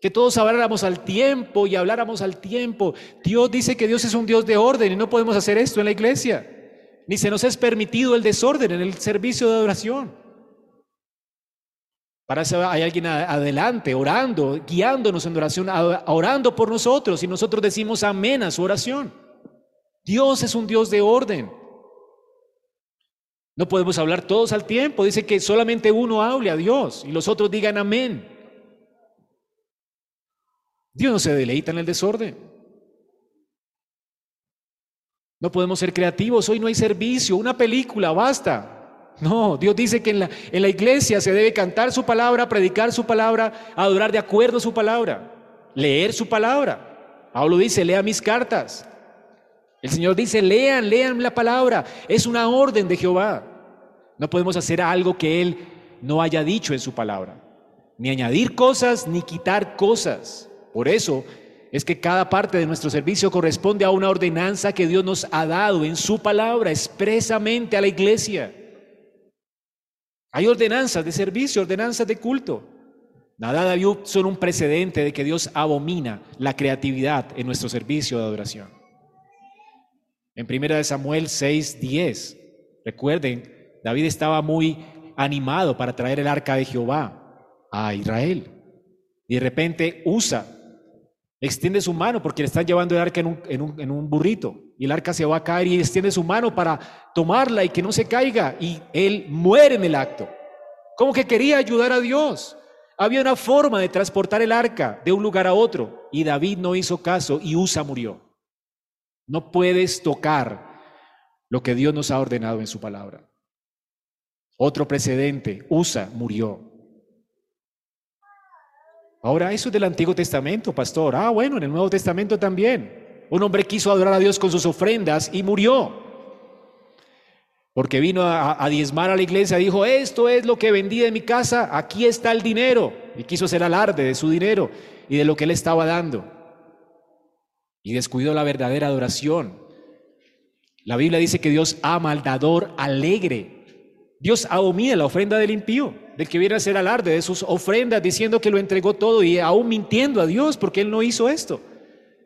que todos habláramos al tiempo y habláramos al tiempo. Dios dice que Dios es un Dios de orden y no podemos hacer esto en la iglesia. Ni se nos es permitido el desorden en el servicio de adoración. Para eso hay alguien adelante, orando, guiándonos en oración, orando por nosotros y nosotros decimos amén a su oración. Dios es un Dios de orden. No podemos hablar todos al tiempo. Dice que solamente uno hable a Dios y los otros digan amén. Dios no se deleita en el desorden. No podemos ser creativos. Hoy no hay servicio, una película, basta. No, Dios dice que en la, en la, iglesia se debe cantar su palabra, predicar su palabra, adorar de acuerdo a su palabra, leer su palabra. Pablo dice, lea mis cartas. El Señor dice, lean, lean la palabra. Es una orden de Jehová. No podemos hacer algo que Él no haya dicho en su palabra. Ni añadir cosas, ni quitar cosas. Por eso es que cada parte de nuestro servicio corresponde a una ordenanza que Dios nos ha dado en su palabra expresamente a la iglesia. Hay ordenanzas de servicio, ordenanzas de culto. Nada de son un precedente de que Dios abomina la creatividad en nuestro servicio de adoración. En 1 Samuel 6:10, recuerden, David estaba muy animado para traer el arca de Jehová a Israel. Y de repente usa, extiende su mano porque le están llevando el arca en un, en, un, en un, burrito. Y el arca se va a caer y extiende su mano para tomarla y que no se caiga. Y él muere en el acto. Como que quería ayudar a Dios. Había una forma de transportar el arca de un lugar a otro y David no hizo caso y Usa murió. No puedes tocar lo que Dios nos ha ordenado en su palabra. Otro precedente, Usa murió. Ahora, eso es del Antiguo Testamento, pastor. Ah, bueno, en el Nuevo Testamento también. Un hombre quiso adorar a Dios con sus ofrendas y murió porque vino a, diezmar a la iglesia, dijo, esto es lo que vendí de mi casa, aquí está el dinero. Y quiso hacer alarde de su dinero y de lo que él estaba dando. Y descuidó la verdadera adoración. La Biblia dice que Dios ama al dador alegre. Dios abomina la ofrenda del impío, del que viene a hacer alarde de sus ofrendas, diciendo que lo entregó todo y aún mintiendo a Dios porque él no hizo esto.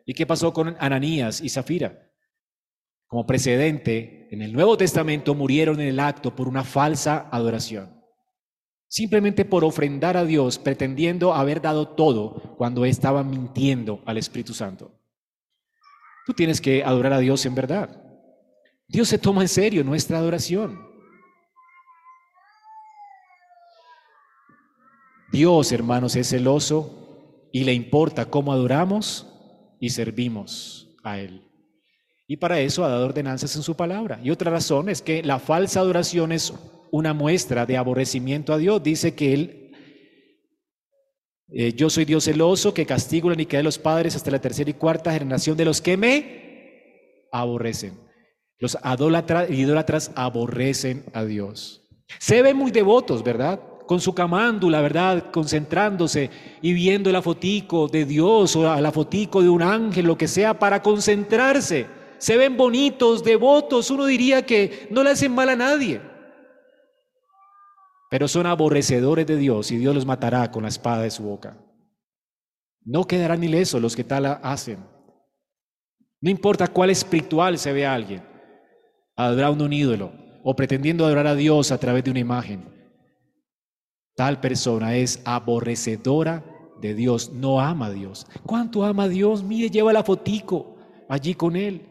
¿Y qué pasó con Ananías y Zafira? Como precedente, en el Nuevo Testamento murieron en el acto por una falsa adoración. Simplemente por ofrendar a Dios pretendiendo haber dado todo cuando estaban mintiendo al Espíritu Santo. Tú tienes que adorar a Dios en verdad. Dios se toma en serio nuestra adoración. Dios, hermanos, es celoso y le importa cómo adoramos y servimos a Él. Y para eso ha dado ordenanzas en su palabra. Y otra razón es que la falsa adoración es una muestra de aborrecimiento a Dios. Dice que Él, eh, yo soy Dios celoso, que castigo la iniquidad de los padres hasta la tercera y cuarta generación de los que me aborrecen. Los idólatras aborrecen a Dios. Se ven muy devotos, ¿verdad? Con su camándula, ¿verdad? Concentrándose y viendo la fotico de Dios o la fotico de un ángel, lo que sea, para concentrarse se ven bonitos, devotos, uno diría que no le hacen mal a nadie. Pero son aborrecedores de Dios y Dios los matará con la espada de su boca. No quedarán ilesos los que tal hacen. No importa cuál espiritual se vea alguien, adorando un ídolo o pretendiendo adorar a Dios a través de una imagen. Tal persona es aborrecedora de Dios, no ama a Dios. ¿Cuánto ama a Dios? Mire, lleva la fotico allí con él.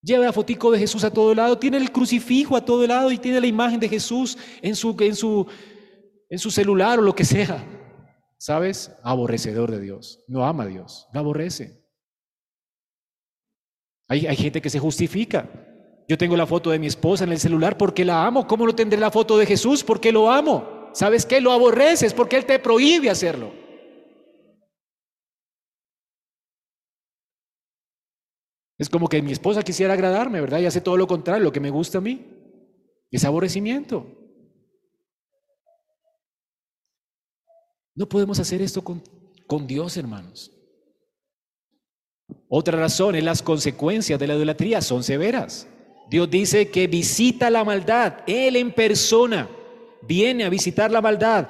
Lleva la fotico de Jesús a todo lado, tiene el crucifijo a todo lado y tiene la imagen de Jesús en su, en su, en su celular o lo que sea. ¿Sabes? Aborrecedor de Dios. No ama a Dios, lo aborrece. Hay, hay gente que se justifica. Yo tengo la foto de mi esposa en el celular porque la amo. ¿Cómo no tendré la foto de Jesús? Porque lo amo. ¿Sabes qué? Lo aborreces porque Él te prohíbe hacerlo. Es como que mi esposa quisiera agradarme, ¿verdad? Y hace todo lo contrario, lo que me gusta a mí. Es aborrecimiento. No podemos hacer esto con, con Dios, hermanos. Otra razón es las consecuencias de la idolatría son severas. Dios dice que visita la maldad, Él en persona viene a visitar la maldad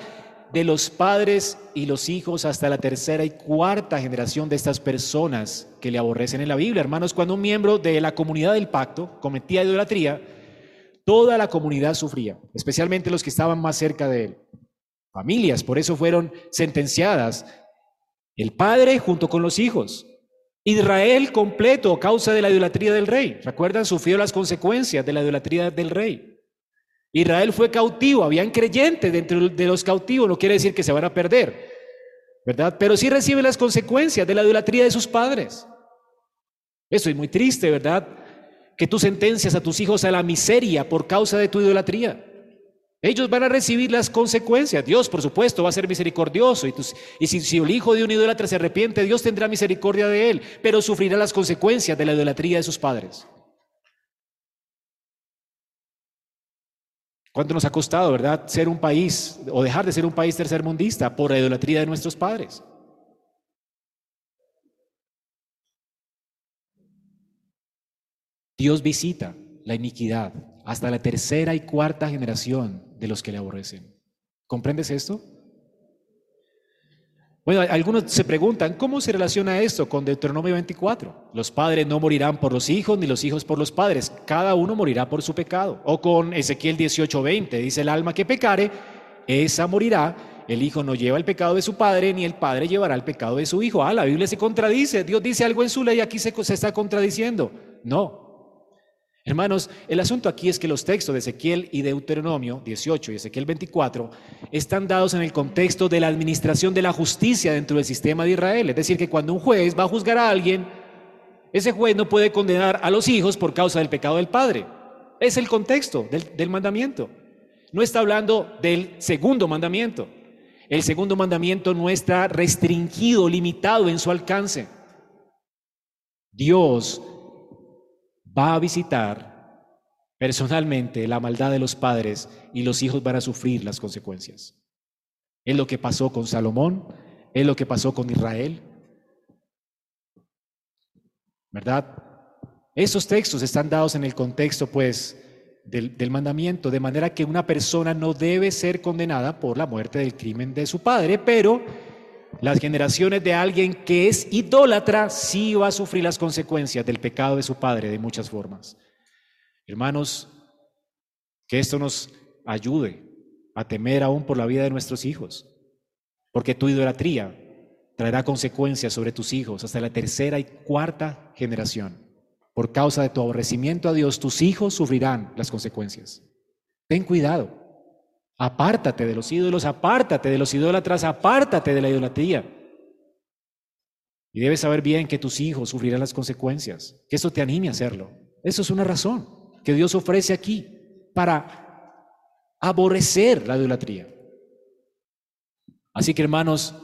de los padres y los hijos hasta la tercera y cuarta generación de estas personas que le aborrecen en la Biblia. Hermanos, cuando un miembro de la comunidad del pacto cometía idolatría, toda la comunidad sufría, especialmente los que estaban más cerca de él. Familias, por eso fueron sentenciadas el padre junto con los hijos. Israel completo a causa de la idolatría del rey. ¿Recuerdan? Sufrió las consecuencias de la idolatría del rey. Israel fue cautivo, habían creyentes dentro de los cautivos, no quiere decir que se van a perder, ¿verdad? Pero sí reciben las consecuencias de la idolatría de sus padres. Eso es muy triste, ¿verdad? Que tú sentencias a tus hijos a la miseria por causa de tu idolatría. Ellos van a recibir las consecuencias. Dios, por supuesto, va a ser misericordioso. Y, si, si, el hijo de un idólatra se arrepiente, Dios tendrá misericordia de él, pero sufrirá las consecuencias de la idolatría de sus padres. ¿Cuánto nos ha costado, verdad, ser un país o dejar de ser un país tercermundista por la idolatría de nuestros padres? Dios visita la iniquidad hasta la tercera y cuarta generación de los que le aborrecen. ¿Comprendes esto? Bueno, algunos se preguntan, ¿cómo se relaciona esto con Deuteronomio 24? Los padres no morirán por los hijos, ni los hijos por los padres. Cada uno morirá por su pecado. O con Ezequiel 18:20, dice el alma que pecare, esa morirá. El hijo no lleva el pecado de su padre, ni el padre llevará el pecado de su hijo. Ah, la Biblia se contradice. Dios dice algo en su ley, aquí se, se está contradiciendo. No, Hermanos, el asunto aquí es que los textos de Ezequiel y Deuteronomio 18 y Ezequiel 24 están dados en el contexto de la administración de la justicia dentro del sistema de Israel. Es decir, que cuando un juez va a juzgar a alguien, ese juez no puede condenar a los hijos por causa del pecado del padre. Es el contexto del, mandamiento. No está hablando del segundo mandamiento. El segundo mandamiento no está restringido, limitado en su alcance. Dios va a visitar personalmente la maldad de los padres y los hijos van a sufrir las consecuencias. Es lo que pasó con Salomón, es lo que pasó con Israel. ¿Verdad? Esos textos están dados en el contexto, pues, del, del, mandamiento, de manera que una persona no debe ser condenada por la muerte del crimen de su padre, pero las generaciones de alguien que es idólatra sí va a sufrir las consecuencias del pecado de su padre de muchas formas. Hermanos, que esto nos ayude a temer aún por la vida de nuestros hijos, porque tu idolatría traerá consecuencias sobre tus hijos hasta la tercera y cuarta generación. Por causa de tu aborrecimiento a Dios, tus hijos sufrirán las consecuencias. Ten cuidado. Apártate de los ídolos, apártate de los idólatras, apártate de la idolatría. Y debes saber bien que tus hijos sufrirán las consecuencias, que eso te anime a hacerlo. Eso es una razón que Dios ofrece aquí para aborrecer la idolatría. Así que hermanos,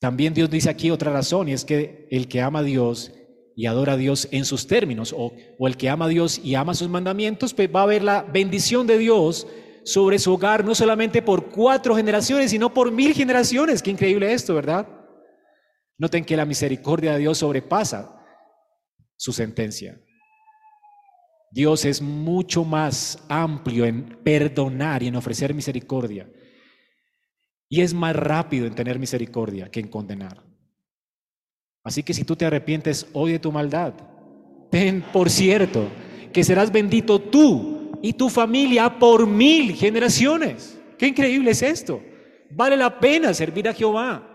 también Dios dice aquí otra razón, y es que el que ama a Dios y adora a Dios en sus términos, o, o el que ama a Dios y ama sus mandamientos, pues va a ver la bendición de Dios sobre su hogar, no solamente por cuatro generaciones, sino por mil generaciones. Qué increíble esto, ¿verdad? Noten que la misericordia de Dios sobrepasa su sentencia. Dios es mucho más amplio en perdonar y en ofrecer misericordia. Y es más rápido en tener misericordia que en condenar. Así que si tú te arrepientes hoy de tu maldad, ten por cierto que serás bendito tú y tu familia por mil generaciones. Qué increíble es esto. Vale la pena servir a Jehová.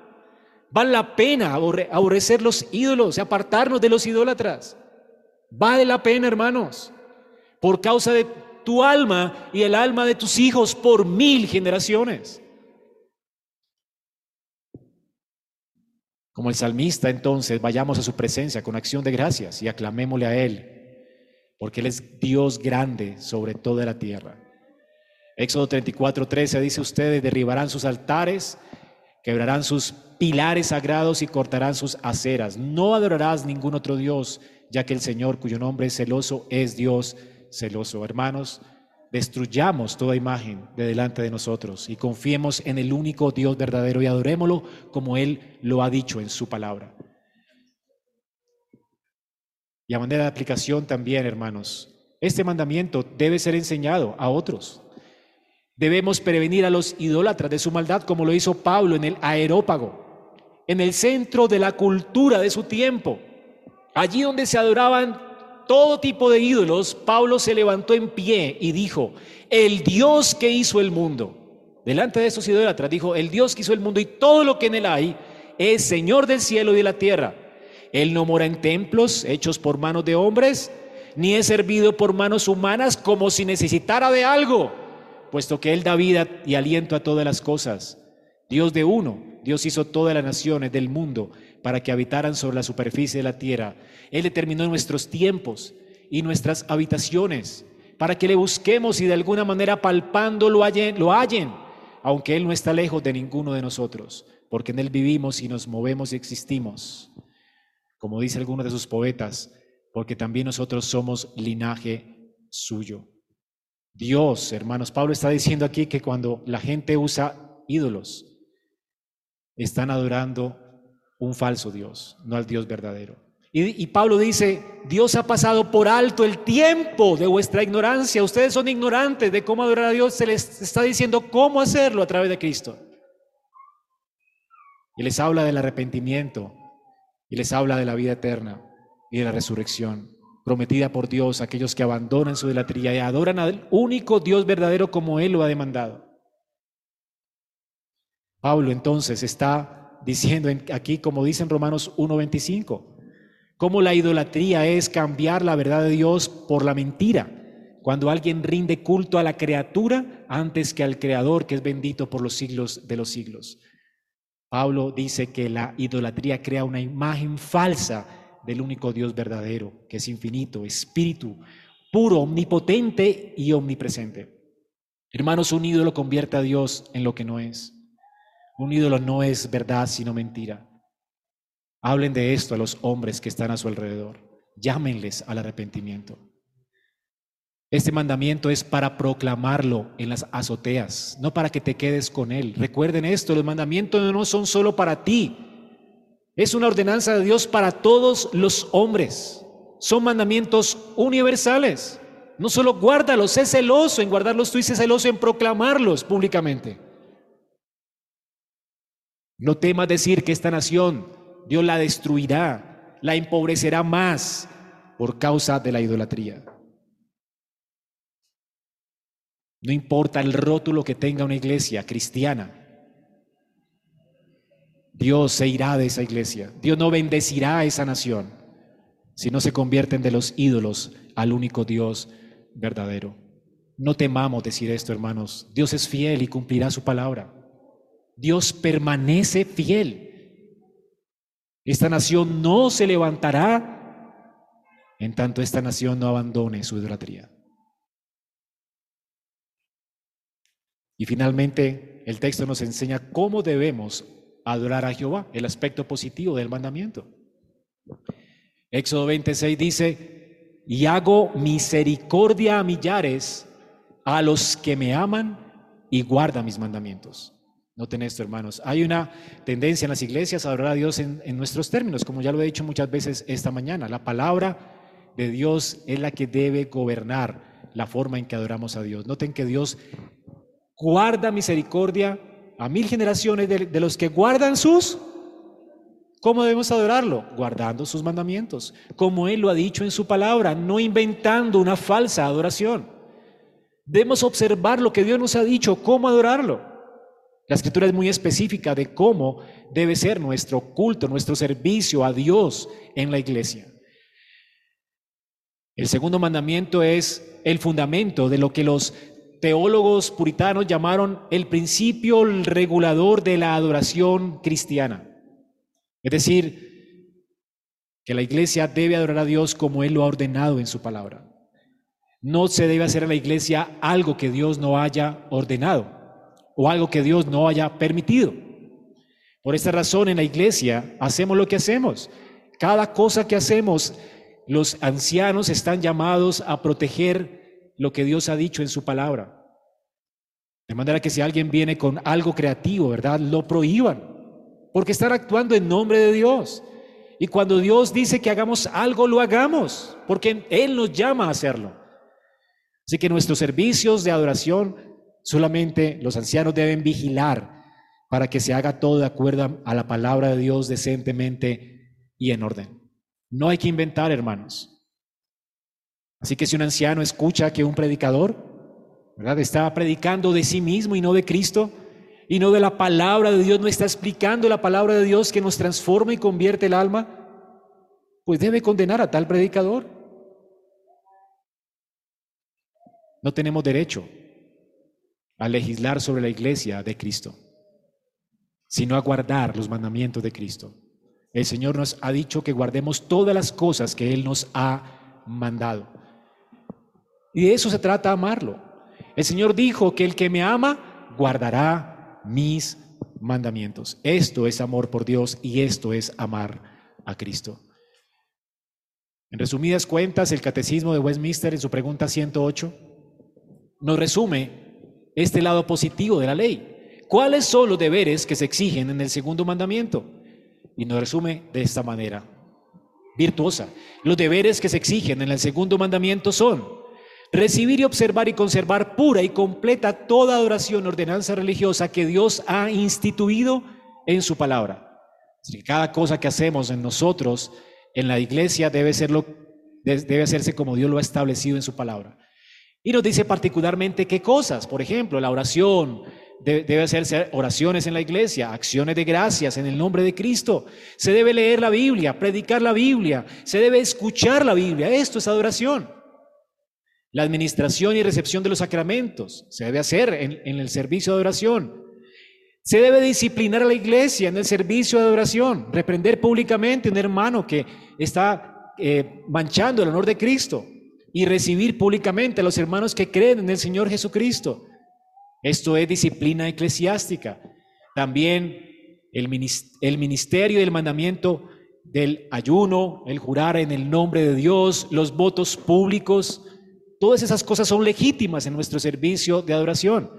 Vale la pena aborrecer los ídolos apartarnos de los idólatras. Vale la pena, hermanos, por causa de tu alma y el alma de tus hijos por mil generaciones. Como el salmista, entonces, vayamos a su presencia con acción de gracias y aclamémosle a Él porque Él es Dios grande sobre toda la tierra. Éxodo 34, 13 dice ustedes, derribarán sus altares, quebrarán sus pilares sagrados y cortarán sus aceras. No adorarás ningún otro Dios, ya que el Señor, cuyo nombre es celoso, es Dios celoso. Hermanos, destruyamos toda imagen de delante de nosotros y confiemos en el único Dios verdadero y adorémoslo como Él lo ha dicho en su palabra. Y a manera de aplicación también, hermanos, este mandamiento debe ser enseñado a otros. Debemos prevenir a los idólatras de su maldad como lo hizo Pablo en el aerópago, en el centro de la cultura de su tiempo. Allí donde se adoraban todo tipo de ídolos, Pablo se levantó en pie y dijo, el Dios que hizo el mundo, delante de esos idólatras, dijo, el Dios que hizo el mundo y todo lo que en él hay, es Señor del cielo y de la tierra él no mora en templos hechos por manos de hombres, ni es servido por manos humanas como si necesitara de algo, puesto que Él da vida y aliento a todas las cosas. Dios de uno, Dios hizo todas las naciones del mundo para que habitaran sobre la superficie de la tierra. Él determinó nuestros tiempos y nuestras habitaciones para que le busquemos y de alguna manera palpando lo hallen, lo hallen, aunque Él no está lejos de ninguno de nosotros, porque en Él vivimos y nos movemos y existimos, como dice alguno de sus poetas, porque también nosotros somos linaje suyo. Dios, hermanos, Pablo está diciendo aquí que cuando la gente usa ídolos, están adorando un falso Dios, no al Dios verdadero. Y, Pablo dice, Dios ha pasado por alto el tiempo de vuestra ignorancia. Ustedes son ignorantes de cómo adorar a Dios. Se les está diciendo cómo hacerlo a través de Cristo. Y les habla del arrepentimiento. Y les habla de la vida eterna y de la resurrección prometida por Dios a aquellos que abandonan su idolatría y adoran al único Dios verdadero como Él lo ha demandado. Pablo entonces está diciendo aquí, como dice en Romanos 1.25, cómo la idolatría es cambiar la verdad de Dios por la mentira. Cuando alguien rinde culto a la criatura antes que al Creador, que es bendito por los siglos de los siglos. Pablo dice que la idolatría crea una imagen falsa del único Dios verdadero, que es infinito, espíritu, puro, omnipotente y omnipresente. Hermanos, un ídolo convierte a Dios en lo que no es. Un ídolo no es verdad, sino mentira. Hablen de esto a los hombres que están a su alrededor. Llámenles al arrepentimiento. Este mandamiento es para proclamarlo en las azoteas, no para que te quedes con él. Recuerden esto, los mandamientos no son solo para ti. Es una ordenanza de Dios para todos los hombres. Son mandamientos universales. No solo guárdalos, sé celoso en guardarlos tú y sé celoso en proclamarlos públicamente. No temas decir que esta nación Dios la destruirá, la empobrecerá más por causa de la idolatría. No importa el rótulo que tenga una iglesia cristiana, Dios se irá de esa iglesia. Dios no bendecirá a esa nación si no se convierten de los ídolos al único Dios verdadero. No temamos decir esto, hermanos. Dios es fiel y cumplirá su palabra. Dios permanece fiel. Esta nación no se levantará en tanto esta nación no abandone su idolatría. Y finalmente, el texto nos enseña cómo debemos adorar a Jehová, el aspecto positivo del mandamiento. Éxodo 26 dice, y hago misericordia a millares a los que me aman y guardan mis mandamientos. Noten esto, hermanos. Hay una tendencia en las iglesias a adorar a Dios en, nuestros términos, como ya lo he dicho muchas veces esta mañana. La palabra de Dios es la que debe gobernar la forma en que adoramos a Dios. Noten que Dios guarda misericordia a mil generaciones de, los que guardan sus... ¿Cómo debemos adorarlo? Guardando sus mandamientos, como Él lo ha dicho en su palabra, no inventando una falsa adoración. Debemos observar lo que Dios nos ha dicho, cómo adorarlo. La escritura es muy específica de cómo debe ser nuestro culto, nuestro servicio a Dios en la iglesia. El segundo mandamiento es el fundamento de lo que los teólogos puritanos llamaron el principio regulador de la adoración cristiana. Es decir, que la iglesia debe adorar a Dios como Él lo ha ordenado en su palabra. No se debe hacer en la iglesia algo que Dios no haya ordenado o algo que Dios no haya permitido. Por esta razón en la iglesia hacemos lo que hacemos. Cada cosa que hacemos, los ancianos están llamados a proteger lo que Dios ha dicho en su palabra. De manera que si alguien viene con algo creativo, ¿verdad? Lo prohíban, porque están actuando en nombre de Dios. Y cuando Dios dice que hagamos algo, lo hagamos, porque Él nos llama a hacerlo. Así que nuestros servicios de adoración Solamente los ancianos deben vigilar para que se haga todo de acuerdo a la palabra de Dios decentemente y en orden. No hay que inventar, hermanos. Así que si un anciano escucha que un predicador, ¿verdad? Está predicando de sí mismo y no de Cristo, y no de la palabra de Dios, no está explicando la palabra de Dios que nos transforma y convierte el alma, pues debe condenar a tal predicador. No tenemos derecho a legislar sobre la iglesia de Cristo, sino a guardar los mandamientos de Cristo. El Señor nos ha dicho que guardemos todas las cosas que Él nos ha mandado. Y de eso se trata amarlo. El Señor dijo que el que me ama guardará mis mandamientos. Esto es amor por Dios y esto es amar a Cristo. En resumidas cuentas, el Catecismo de Westminster en su pregunta 108 nos resume este lado positivo de la ley. ¿Cuáles son los deberes que se exigen en el segundo mandamiento? Y nos resume de esta manera, virtuosa. Los deberes que se exigen en el segundo mandamiento son recibir y observar y conservar pura y completa toda adoración, ordenanza religiosa que Dios ha instituido en su palabra. cada cosa que hacemos en nosotros en la iglesia debe, serlo, debe hacerse como Dios lo ha establecido en su palabra. Y nos dice particularmente qué cosas, por ejemplo, la oración, debe hacerse oraciones en la iglesia, acciones de gracias en el nombre de Cristo. Se debe leer la Biblia, predicar la Biblia, se debe escuchar la Biblia. Esto es adoración. La administración y recepción de los sacramentos se debe hacer en, el servicio de adoración. Se debe disciplinar a la iglesia en el servicio de adoración, reprender públicamente a un hermano que está eh, manchando el honor de Cristo y recibir públicamente a los hermanos que creen en el Señor Jesucristo. Esto es disciplina eclesiástica. También el ministerio y el mandamiento del ayuno, el jurar en el nombre de Dios, los votos públicos, todas esas cosas son legítimas en nuestro servicio de adoración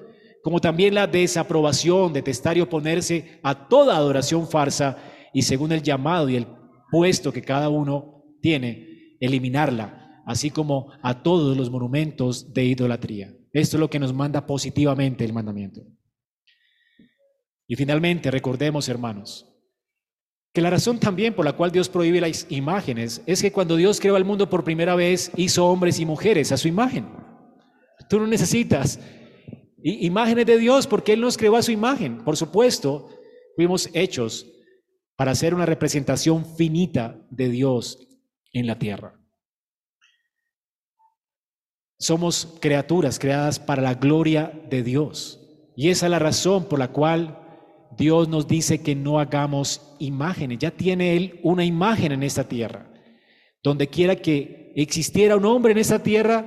como también la desaprobación, detestar y oponerse a toda adoración farsa y según el llamado y el puesto que cada uno tiene, eliminarla, así como a todos los monumentos de idolatría. Esto es lo que nos manda positivamente el mandamiento. Y finalmente, recordemos, hermanos, que la razón también por la cual Dios prohíbe las imágenes es que cuando Dios creó al mundo por primera vez, hizo hombres y mujeres a su imagen. Tú no necesitas imágenes de Dios, porque Él nos creó a su imagen. Por supuesto, fuimos hechos para ser una representación finita de Dios en la tierra. Somos criaturas creadas para la gloria de Dios. Y esa es la razón por la cual Dios nos dice que no hagamos imágenes. Ya tiene Él una imagen en esta tierra. Donde quiera que existiera un hombre en esta tierra,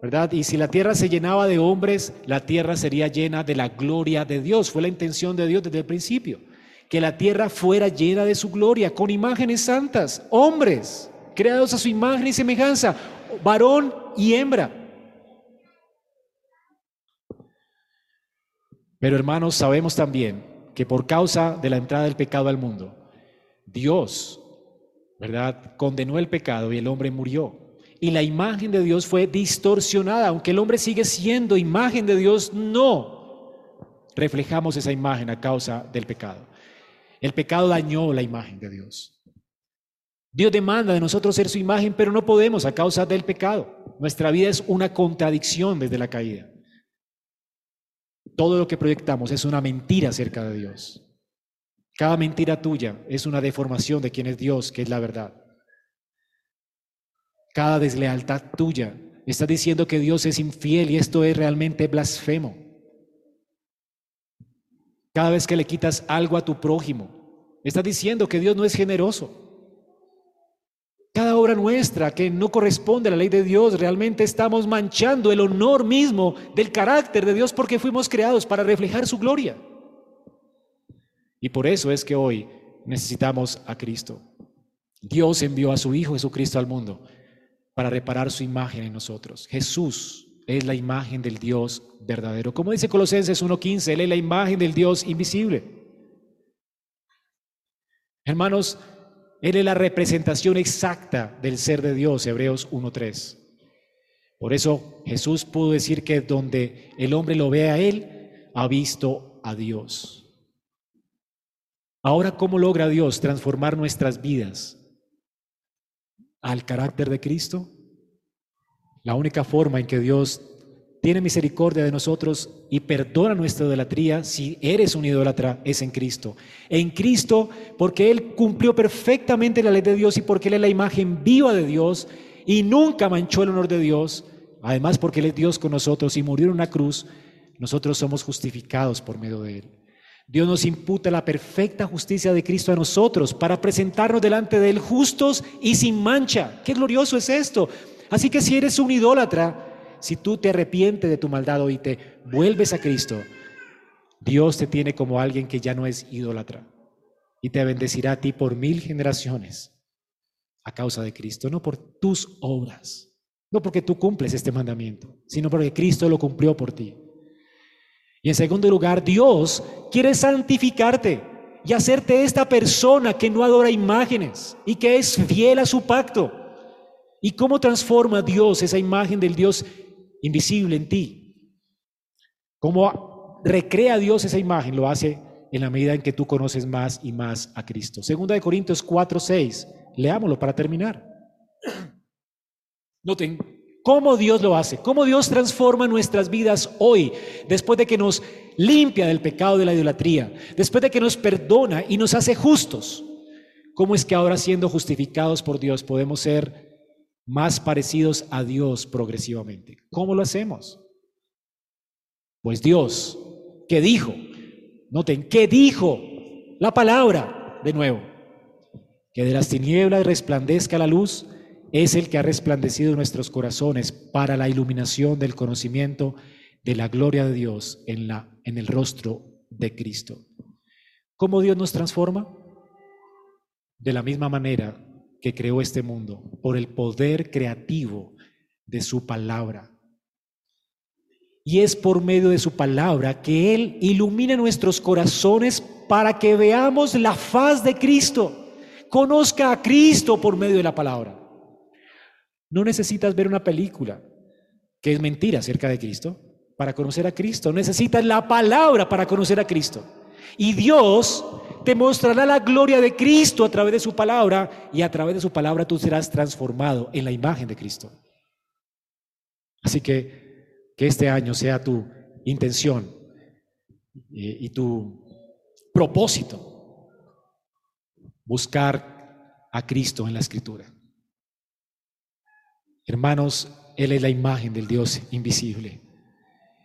¿verdad? Y si la tierra se llenaba de hombres, la tierra sería llena de la gloria de Dios. Fue la intención de Dios desde el principio. Que la tierra fuera llena de su gloria, con imágenes santas, hombres, creados a su imagen y semejanza, varón y hembra. Pero hermanos, sabemos también que por causa de la entrada del pecado al mundo, Dios, ¿verdad? Condenó el pecado y el hombre murió y la imagen de Dios fue distorsionada. Aunque el hombre sigue siendo imagen de Dios, no reflejamos esa imagen a causa del pecado. El pecado dañó la imagen de Dios. Dios demanda de nosotros ser su imagen, pero no podemos a causa del pecado. Nuestra vida es una contradicción desde la caída. Todo lo que proyectamos es una mentira acerca de Dios. Cada mentira tuya es una deformación de quién es Dios, que es la verdad cada deslealtad tuya. está diciendo que Dios es infiel y esto es realmente blasfemo. Cada vez que le quitas algo a tu prójimo, estás diciendo que Dios no es generoso. Cada obra nuestra que no corresponde a la ley de Dios, realmente estamos manchando el honor mismo del carácter de Dios porque fuimos creados para reflejar su gloria. Y por eso es que hoy necesitamos a Cristo. Dios envió a su Hijo Jesucristo al mundo para reparar su imagen en nosotros. Jesús es la imagen del Dios verdadero. Como dice Colosenses 1.15, Él es la imagen del Dios invisible. Hermanos, Él es la representación exacta del ser de Dios, Hebreos 1.3. Por eso Jesús pudo decir que donde el hombre lo ve a Él, ha visto a Dios. Ahora, ¿cómo logra Dios transformar nuestras vidas al carácter de Cristo? La única forma en que Dios tiene misericordia de nosotros y perdona nuestra idolatría si eres un idólatra es en Cristo. En Cristo, porque Él cumplió perfectamente la ley de Dios y porque Él es la imagen viva de Dios y nunca manchó el honor de Dios, además porque Él es Dios con nosotros y murió en una cruz, nosotros somos justificados por medio de Él. Dios nos imputa la perfecta justicia de Cristo a nosotros para presentarnos delante de Él justos y sin mancha. Qué glorioso es esto. Así que si eres un idólatra, si tú te arrepientes de tu maldad y te vuelves a Cristo, Dios te tiene como alguien que ya no es idólatra y te bendecirá a ti por mil generaciones a causa de Cristo, no por tus obras, no porque tú cumples este mandamiento, sino porque Cristo lo cumplió por ti. Y en segundo lugar, Dios quiere santificarte y hacerte esta persona que no adora imágenes y que es fiel a su pacto. ¿Y cómo transforma Dios esa imagen del Dios invisible en ti? ¿Cómo recrea Dios esa imagen? Lo hace en la medida en que tú conoces más y más a Cristo. Segunda de Corintios 4, 6. Leámoslo para terminar. Noten cómo Dios lo hace, cómo Dios transforma nuestras vidas hoy, después de que nos limpia del pecado de la idolatría, después de que nos perdona y nos hace justos. ¿Cómo es que ahora siendo justificados por Dios podemos ser más parecidos a Dios progresivamente? ¿Cómo lo hacemos? Pues Dios, que dijo, noten, que dijo la palabra de nuevo, que de las tinieblas resplandezca la luz, es el que ha resplandecido nuestros corazones para la iluminación del conocimiento de la gloria de Dios en, la, en el rostro de Cristo. ¿Cómo Dios nos transforma? De la misma manera que creó este mundo, por el poder creativo de su palabra. Y es por medio de su palabra que Él ilumina nuestros corazones para que veamos la faz de Cristo, conozca a Cristo por medio de la palabra. No necesitas ver una película que es mentira acerca de Cristo para conocer a Cristo. Necesitas la palabra para conocer a Cristo. Y Dios te mostrará la gloria de Cristo a través de su palabra y a través de su palabra tú serás transformado en la imagen de Cristo. Así que que este año sea tu intención eh, y tu propósito buscar a Cristo en la escritura. Hermanos, Él es la imagen del Dios invisible.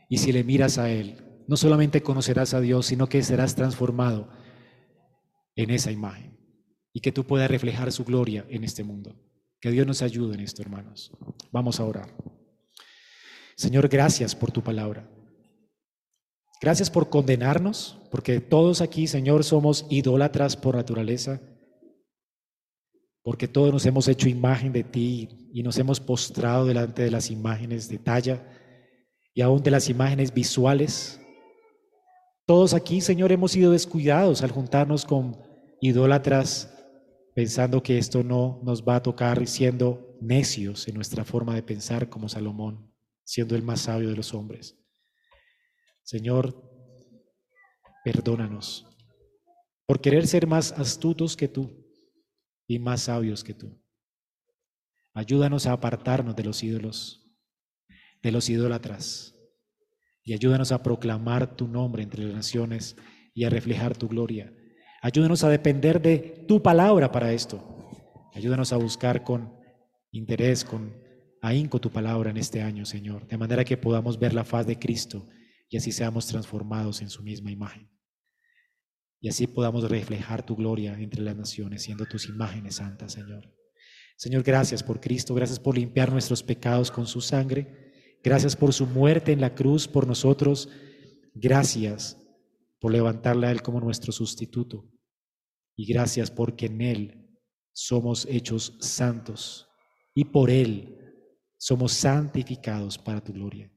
Y si le miras a Él, no solamente conocerás a Dios, sino que serás transformado en esa imagen y que tú puedas reflejar su gloria en este mundo. Que Dios nos ayude en esto, hermanos. Vamos a orar. Señor, gracias por tu palabra. Gracias por condenarnos, porque todos aquí, Señor, somos idólatras por naturaleza porque todos nos hemos hecho imagen de ti y nos hemos postrado delante de las imágenes de talla y aún de las imágenes visuales. Todos aquí, Señor, hemos sido descuidados al juntarnos con idólatras pensando que esto no nos va a tocar siendo necios en nuestra forma de pensar como Salomón, siendo el más sabio de los hombres. Señor, perdónanos por querer ser más astutos que tú y más sabios que tú. Ayúdanos a apartarnos de los ídolos, de los idólatras, y ayúdanos a proclamar tu nombre entre las naciones y a reflejar tu gloria. Ayúdanos a depender de tu palabra para esto. Ayúdanos a buscar con interés, con ahínco tu palabra en este año, Señor, de manera que podamos ver la faz de Cristo y así seamos transformados en su misma imagen y así podamos reflejar tu gloria entre las naciones, siendo tus imágenes santas, Señor. Señor, gracias por Cristo, gracias por limpiar nuestros pecados con su sangre, gracias por su muerte en la cruz por nosotros, gracias por levantarle a Él como nuestro sustituto y gracias porque en Él somos hechos santos y por Él somos santificados para tu gloria.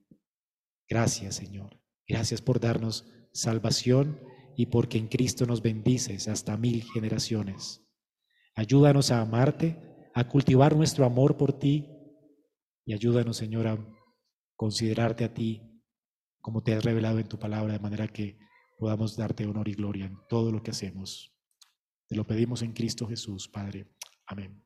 Gracias, Señor. Gracias por darnos salvación y porque en Cristo nos bendices hasta mil generaciones. Ayúdanos a amarte, a cultivar nuestro amor por ti y ayúdanos, Señor, a considerarte a ti como te has revelado en tu palabra, de manera que podamos darte honor y gloria en todo lo que hacemos. Te lo pedimos en Cristo Jesús, Padre. Amén.